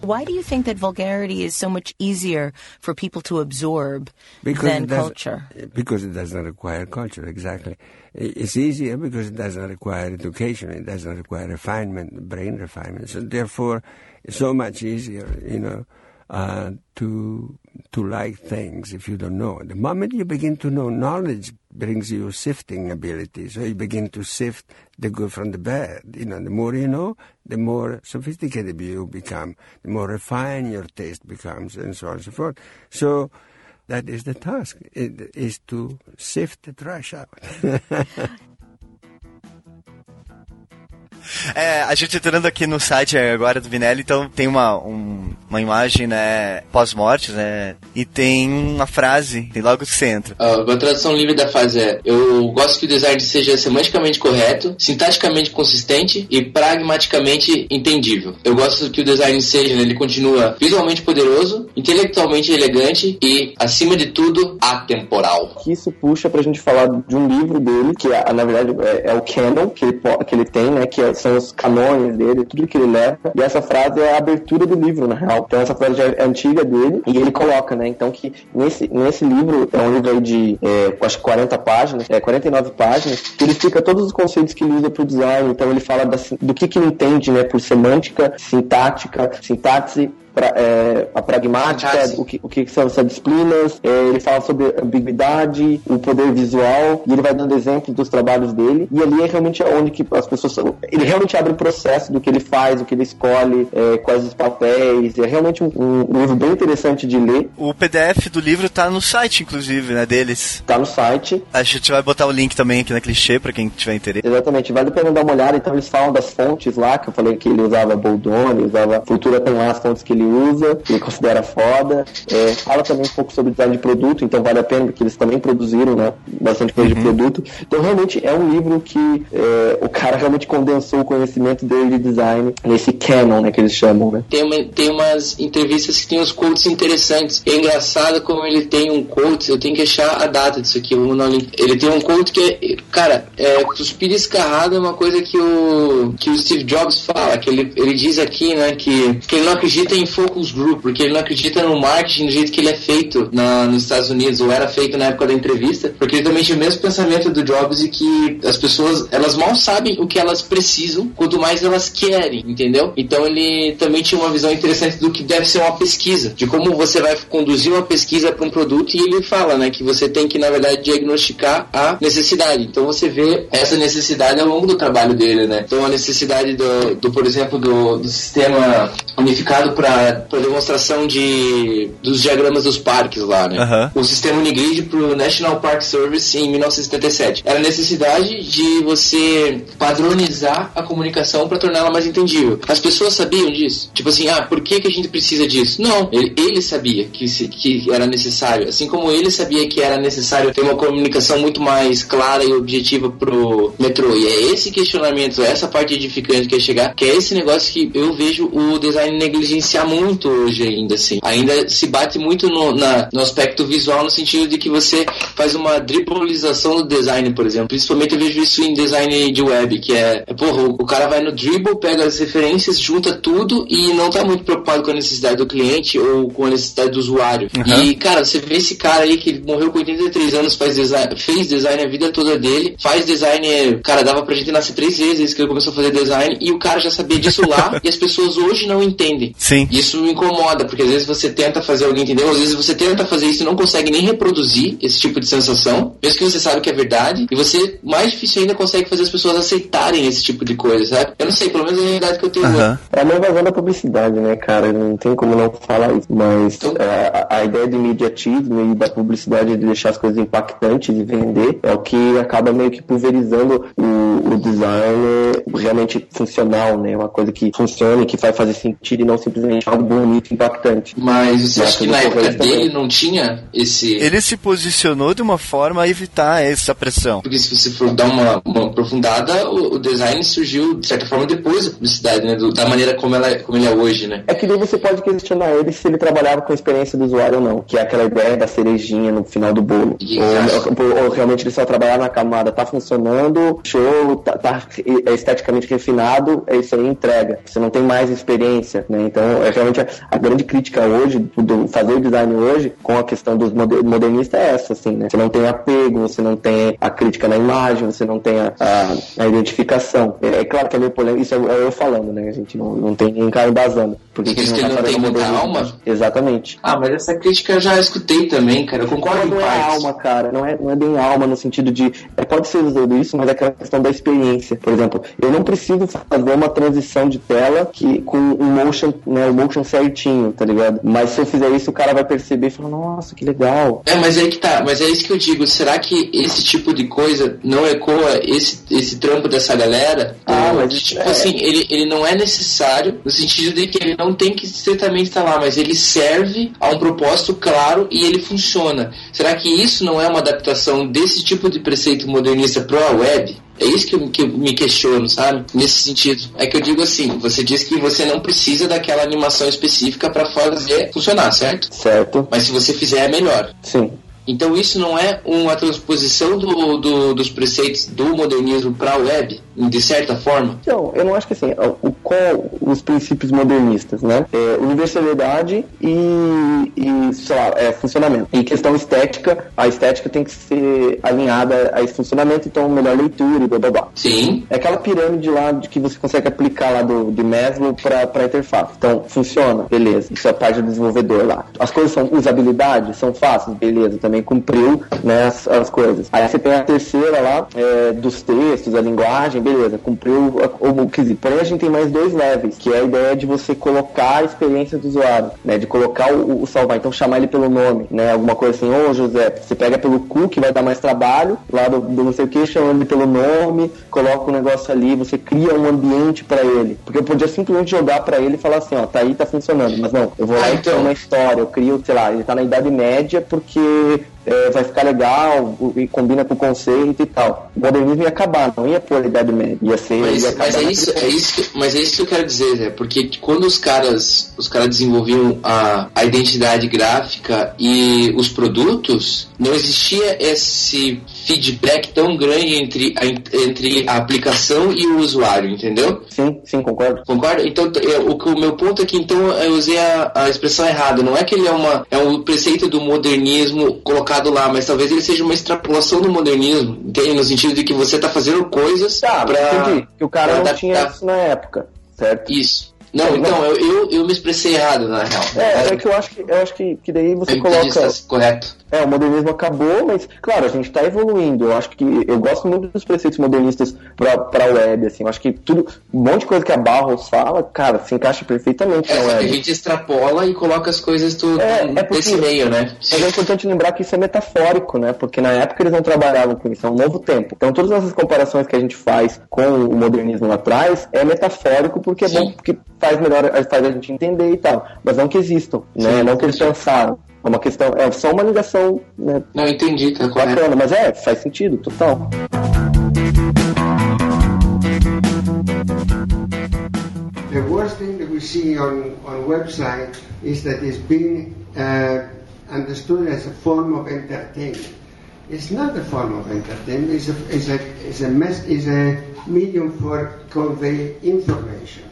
Why do you think that vulgarity is so much easier for people to absorb Because than culture? Because it does not require culture, exactly. It's easier because it does not require education, it does not require refinement, brain refinement. So therefore, it's so much easier, you know, uh, to to like things if you don't know. The moment you begin to know, knowledge brings you sifting ability. So you begin to sift the good from the bad. You know, the more you know, the more sophisticated you become, the more refined your taste becomes, and so on and so forth. So that is the task, it is to sift the trash out. É, a gente entrando aqui no site agora do Vinelli, então tem uma, um- uma imagem, né, pós-morte, né, e tem uma frase, tem logo que você entra. Ah, a tradução livre da frase é: Eu gosto que o design seja semanticamente correto, sintaticamente consistente e pragmaticamente entendível. Eu gosto que o design seja, né, ele continua visualmente poderoso, intelectualmente elegante e, acima de tudo, atemporal. que isso puxa pra gente falar de um livro dele, que é, na verdade é, é o canon que ele, que ele tem, né? Que é- são os canônicos dele, tudo que ele leva. E essa frase é a abertura do livro, na real. Então essa frase é antiga dele e ele coloca, né? Então que nesse, nesse livro, é um livro aí de, é, acho que 40 páginas, é, 49 páginas, que ele explica todos os conceitos que ele usa pro design. Então ele fala da do que que ele entende, né? Por semântica, sintática, sintaxe, pra- é, a pragmática, o que, o que são essas disciplinas, é, ele fala sobre ambiguidade, o poder visual, e ele vai dando exemplos dos trabalhos dele, e ali é realmente onde que as pessoas são, ele realmente abre o processo do que ele faz, o que ele escolhe, é, quais os papéis, é realmente um, um livro bem interessante de ler, O PDF do livro tá no site, inclusive, né, deles. tá no site, A gente vai botar o link também aqui na clichê pra quem tiver interesse. Exatamente, vale a pena dar uma olhada. Então eles falam das fontes lá, que eu falei que ele usava Boldoni, usava Futura tem lá as fontes que ele usa, que ele considera foda. É, fala também um pouco sobre design de produto, então vale a pena, porque eles também produziram né, bastante coisa uhum. de produto. Então, realmente, é um livro que é, o cara realmente condensou o conhecimento dele de design nesse canon, né, que eles chamam, né? Tem, uma, tem umas entrevistas que tem uns quotes interessantes. É engraçado como ele tem um quote, eu tenho que achar a data disso aqui, ele tem um quote que é, cara, é, cuspir escarrado é uma coisa que o, que o Steve Jobs fala, que ele, ele diz aqui, né, que, que ele não acredita em focus group, porque ele não acredita no marketing do jeito que ele é feito na, nos Estados Unidos, ou era feito na época da entrevista, porque ele também tinha o mesmo pensamento do Jobs e que as pessoas, elas mal sabem o que elas precisam, quanto mais elas querem, entendeu? Então ele também tinha uma visão interessante do que deve ser uma pesquisa, de como você vai conduzir uma pesquisa para um produto e ele fala, né, que você tem que, na verdade, diagnosticar a necessidade. Então você vê essa necessidade ao longo do trabalho dele, né? Então a necessidade do, do por exemplo, do, do sistema unificado para demonstração de dos diagramas dos parques lá, né? Uhum. O sistema Unigrid para o National Park Service em 1977. Era a necessidade de você padronizar a comunicação para torná-la mais entendível. As pessoas sabiam disso? Tipo assim, ah, por que, que a gente precisa disso? Não, ele, ele sabia que, se, que era necessário. Assim como ele sabia que era necessário ter uma comunicação muito mais clara e objetiva pro metrô. E é esse questionamento, essa parte edificante que é chegar, que é esse negócio que eu vejo o design negligenciar muito hoje ainda, assim. Ainda se bate muito no, na, no aspecto visual, no sentido de que você faz uma dribbleização do design, por exemplo. Principalmente eu vejo isso em design de web, que é, é porra, o, cara vai no dribble, pega as referências, junta tudo e não tá muito preocupado com a necessidade do cliente ou com a necessidade do usuário. Uhum. E, cara, você vê esse cara aí que morreu com 83 anos, faz design, fez design a vida toda dele, faz design, cara, dava pra gente nascer três vezes que ele começou a fazer design e o cara já sabia disso lá e as pessoas hoje não entendem. Sim. Isso me incomoda, porque às vezes você tenta fazer alguém entender, às vezes você tenta fazer isso e não consegue nem reproduzir esse tipo de sensação, mesmo que você sabe que é verdade, e você, mais difícil ainda, consegue fazer as pessoas aceitarem esse tipo de coisa, sabe? Eu não sei, pelo menos é a realidade que eu tenho uhum. É uma invasão da publicidade, né, cara? Não tem como não falar isso, mas então, é, a, a, ideia de imediatismo e da publicidade de deixar as coisas impactantes e vender é o que acaba meio que pulverizando o, o design realmente funcional, né? Uma coisa que funcione, que vai fazer sentido e não simplesmente algo bonito e impactante. Mas você acha que na época dele não tinha esse. Ele se posicionou de uma forma a evitar essa pressão. Porque se você for dar uma, uma aprofundada, o, o, design surgiu, de certa forma, depois da publicidade, né? Do, da maneira como, ela, como ele é hoje, né? É que daí você pode questionar ele se ele trabalhava com a experiência do usuário ou não, que é aquela ideia da cerejinha no final do bolo. Ou, ou, ou, realmente ele só trabalhar na camada, tá funcionando, show, tá, tá é esteticamente refinado, é isso aí, entrega. Você não tem mais experiência, né? Então, é realmente a, a grande crítica hoje, do fazer o design hoje, com a questão dos modernistas é essa, assim, né? Você não tem apego, você não tem a crítica na imagem, você não tem a, a, a identificação. É, é, claro que é meio polêmico, isso é, é eu falando, né? A gente não, não tem ninguém cá embasando. Porque Diz que ele não tem muita alma? Exatamente. Ah, mas essa crítica eu já escutei também, cara. Eu concordo não, não é alma, cara. Não é, não é bem alma no sentido de. É, pode ser usado isso, mas é aquela questão da experiência. Por exemplo, eu não preciso fazer uma transição de tela que, com o motion, né, o motion certinho, tá ligado? Mas se eu fizer isso, o cara vai perceber e falar, nossa, que legal. É, mas é aí que tá. Mas é isso que eu digo. Será que esse tipo de coisa não ecoa esse, esse trampo dessa galera? Ah, mas tipo é... assim, ele, ele não é necessário no sentido de que ele não tem que estritamente estar lá, mas ele serve a um propósito claro e ele funciona. Será que isso não é uma adaptação desse tipo de preceito modernista para a web? É isso que eu, que eu, me questiono, sabe? Nesse sentido. É que eu digo assim: você diz que você não precisa daquela animação específica para fazer funcionar, certo? Certo. Mas se você fizer, é melhor. Sim. Então isso não é uma transposição do, do dos preceitos do modernismo para a web, de certa forma? Não, eu não acho que assim, o, qual os princípios modernistas, né? É universalidade e, e sei lá, é, funcionamento. Em questão estética, a estética tem que ser alinhada a esse funcionamento, então melhor leitura e blá blá blá. Sim. É aquela pirâmide lá de que você consegue aplicar lá do, de Maslow para a interface. Então, funciona, beleza. Isso é a parte do desenvolvedor lá. As coisas são usabilidade, são fáceis, beleza, também cumpriu né, as, as, coisas. Aí você tem a terceira lá, é, dos textos, a linguagem, beleza, cumpriu o, o, quesito. Porém, a gente tem mais dois levels, que é a ideia de você colocar a experiência do usuário, né? De colocar o, o salvar, então chamar ele pelo nome, né? Alguma coisa assim, ô José, você pega pelo cu, que vai dar mais trabalho, lá do, do não sei o que, chamando ele pelo nome, coloca o um negócio ali, você cria um ambiente para ele. Porque eu podia simplesmente jogar para ele e falar assim, ó, tá aí, tá funcionando. Mas não, eu vou lá ah, e crio uma história, eu crio, sei lá, ele tá na Idade Média porque é, vai ficar legal e combina com o conceito e tal. O modernismo ia acabar, não ia pôr a Idade Média, ia ser. Mas, ia mas é, isso, é isso que, mas é isso que eu quero dizer, né? Porque quando os caras, os caras desenvolviam a, a identidade gráfica e os produtos, não existia esse feedback tão grande entre a, entre a aplicação e o usuário, entendeu? Sim, sim, concordo. Concordo? Então, eu, o, o meu ponto é que então eu usei a, a expressão errada. Não é que ele é uma é um preceito do modernismo colocado lá, mas talvez ele seja uma extrapolação do modernismo, entende? No sentido de que você está fazendo coisas tá, entendi. Que o cara não adaptar. tinha isso na época, certo? Isso. Não, então, eu, eu, eu, me expressei errado, na real. É, é que eu acho que, eu acho que, que daí você eu coloca. Correto. É, o modernismo acabou, mas, claro, a gente está evoluindo. Eu acho que eu gosto muito dos preceitos modernistas para a web, assim. Eu acho que tudo, um monte de coisa que a Barros fala, cara, se encaixa perfeitamente é, na web. A gente extrapola e coloca as coisas tudo é, é porque, nesse meio, né? Mas é importante lembrar que isso é metafórico, né? Porque na época eles não trabalhavam com isso, é um novo tempo. Então todas essas comparações que a gente faz com o modernismo lá atrás é metafórico porque é bom, porque faz melhor, faz a gente entender e tal. Mas não que existam, né? Sim, não que eles pensaram. É uma questão, é só uma ligação, né? Não, entendi, tá Bacana, correto. mas é, faz sentido, total. The worst thing that we see on, on website is that it's being uh, understood as a form of entertainment. It's not a form of entertainment. It's a, it's a, it's a, mess, it's a medium for convey information.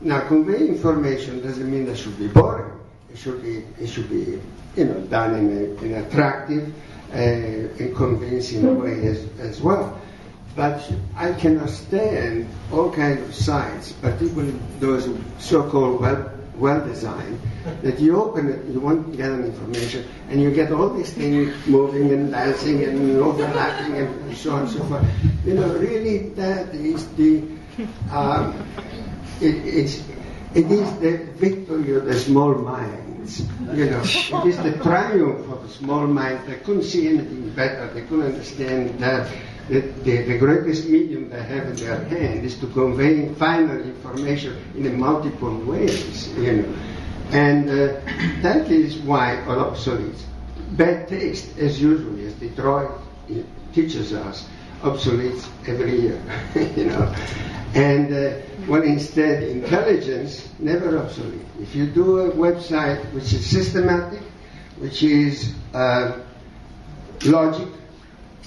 Now, convey information doesn't mean that should be boring. It should be, it should be you know, done in, an attractive uh, and convincing way as, as well. But I cannot stand all kinds of sites, particularly those so-called well, well designed, that you open it, you want to get an information, and you get all these things moving and dancing and overlapping and so on and so forth. You know, really, that is the um, it, it's it is the victory of the small minds. you know, it is the triumph of the small minds. They couldn't see anything better. They couldn't understand that the, the, the, greatest medium they have in their hand is to convey final information in multiple ways, you know. And uh, that is why obsolete. Bad taste, as usual, as Detroit teaches us, obsolete every year, you know. And uh, when instead intelligence never obsolete. If you do a website which is systematic, which is uh, logic,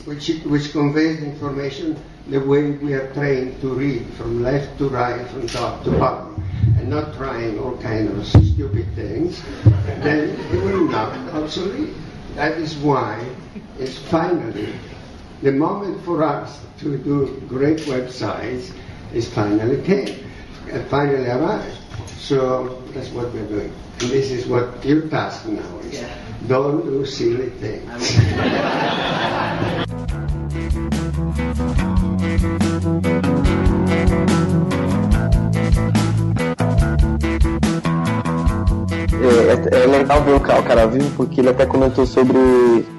which, which conveys information the way we are trained to read from left to right, from top to bottom, and not trying all kinds of stupid things, then it will not obsolete. That is why it's finally the moment for us to do great websites is finally came and finally arrived. So that's what we're doing. And this is what your task now is. Yeah. Don't do silly things. É, é, legal ver o cara vivo porque ele até comentou sobre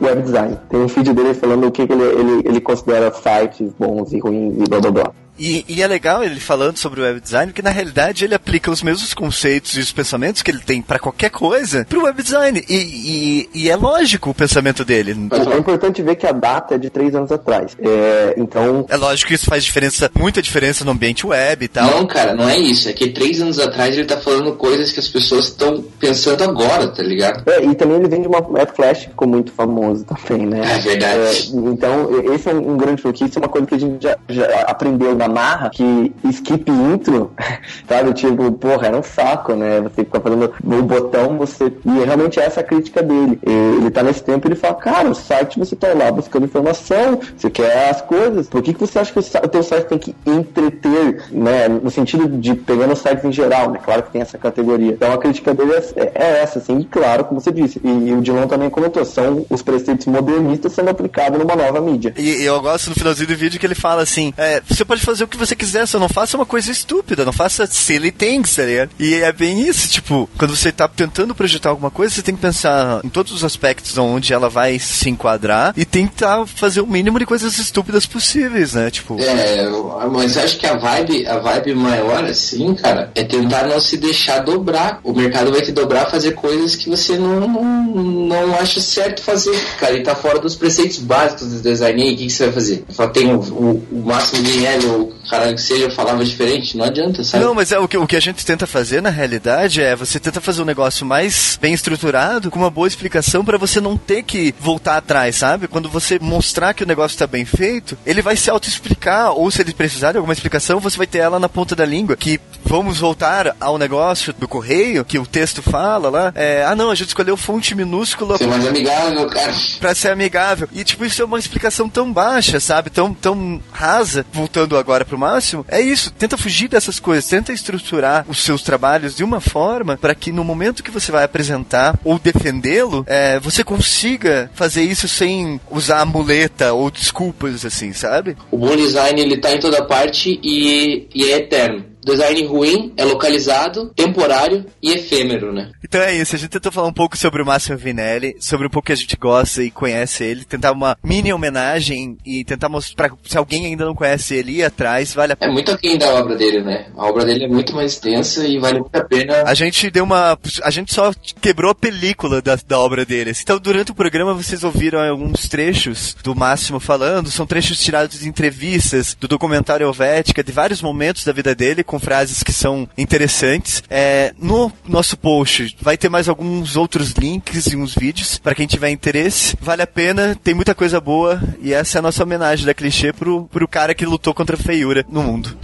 web design. Tem um vídeo dele falando o que, que ele, ele, ele considera sites bons e ruins e blá blá blá. E, e, é legal ele falando sobre o web design, porque na realidade ele aplica os mesmos conceitos e os pensamentos que ele tem para qualquer coisa pro web design. E, e, e, é lógico o pensamento dele. É importante ver que a data é de três anos atrás. É, então. É lógico que isso faz diferença, muita diferença no ambiente web e tal. Não, cara, não é isso. É que três anos atrás ele tá falando coisas que as pessoas estão pensando agora, tá ligado? É, e também ele vem de uma web flash que ficou muito famoso também, né? É verdade. É, então, esse é um grande porque isso é uma coisa que a gente já, já aprendeu na marra que skip intro, sabe? Tipo, porra, era um saco, né? Você ficar fazendo no botão, você. E realmente essa é a crítica dele. Ele tá nesse tempo ele fala, cara, o site você tá lá buscando informação, você quer as coisas. Por que, que você acha que o teu site tem que entreter, né? No sentido de pegando sites em geral, né? Claro que tem essa categoria. Então a crítica dele é, é essa, assim, e claro, como você disse. E, e o Dilon também comentou, são os preceitos modernistas sendo aplicados numa nova mídia. E eu gosto no finalzinho do vídeo que ele fala assim: é, você pode fazer fazer o que você quiser, só não faça uma coisa estúpida, não faça silly things, tá ligado? E é bem isso, tipo, quando você tá tentando projetar alguma coisa, você tem que pensar em todos os aspectos onde ela vai se enquadrar e tentar fazer o mínimo de coisas estúpidas possíveis, né? Tipo. É, mas acho que a vibe, a vibe maior, assim, cara, é tentar não se deixar dobrar. O mercado vai te dobrar fazer coisas que você não, não, não acha certo fazer, cara, e tá fora dos preceitos básicos do design. E o que, que você vai fazer? Tem o, o, o máximo de L ou caralho que seja, falava diferente, não adianta, sabe? Não, mas é o que, o que a gente tenta fazer na realidade é você tenta fazer um negócio mais bem estruturado, com uma boa explicação para você não ter que voltar atrás, sabe? Quando você mostrar que o negócio tá bem feito, ele vai se auto-explicar, ou se ele precisar de alguma explicação, você vai ter ela na ponta da língua, que vamos voltar ao negócio do correio, que o texto fala lá, é, ah não, a gente escolheu fonte minúscula. Ser mais amigável, cara. Pra ser amigável. E tipo, isso é uma explicação tão baixa, sabe? Tão, tão rasa, voltando agora pro máximo, é isso. Tenta fugir dessas coisas, tenta estruturar os seus trabalhos de uma forma para que no momento que você vai apresentar ou defendê-lo, é, você consiga fazer isso sem usar muleta ou desculpas, assim, sabe? O bom design ele tá em toda parte e, e é eterno design ruim, é localizado, temporário e efêmero, né? Então é isso, a gente tentou falar um pouco sobre o Máximo Vinelli, sobre um pouco que a gente gosta e conhece ele, tentar uma mini homenagem e tentar mostrar, se alguém ainda não conhece ele, ir atrás, vale a pena. É muito aquém da obra dele, né? A obra dele é muito mais extensa e vale muito a pena. A gente deu uma. A gente só quebrou a película da, da obra dele. Então, durante o programa, vocês ouviram alguns trechos do Máximo falando, são trechos tirados de entrevistas, do documentário Helvética, de vários momentos da vida dele, com frases que são interessantes. É, no nosso post vai ter mais alguns outros links e uns vídeos para quem tiver interesse. Vale a pena, tem muita coisa boa e essa é a nossa homenagem da clichê pro, pro cara que lutou contra a feiura no mundo.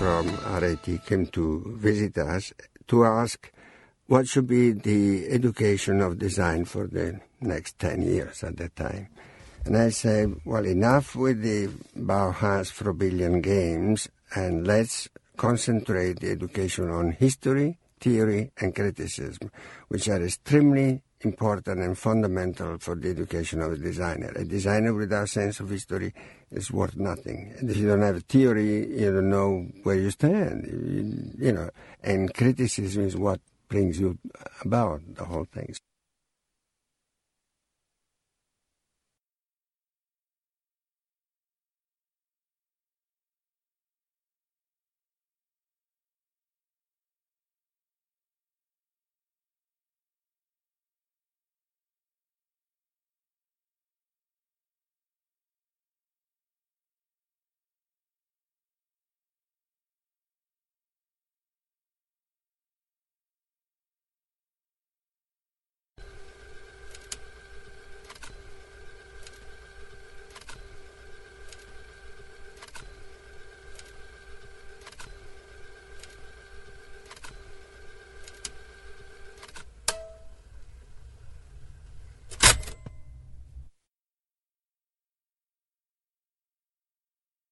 From RIT came to visit us to ask what should be the education of design for the next 10 years at that time. And I said, well, enough with the Bauhaus Frobilian games, and let's concentrate the education on history, theory, and criticism, which are extremely important and fundamental for the education of a designer. A designer without sense of history is worth nothing. And if you don't have a theory, you don't know where you stand. You, you know, and criticism is what brings you about the whole thing.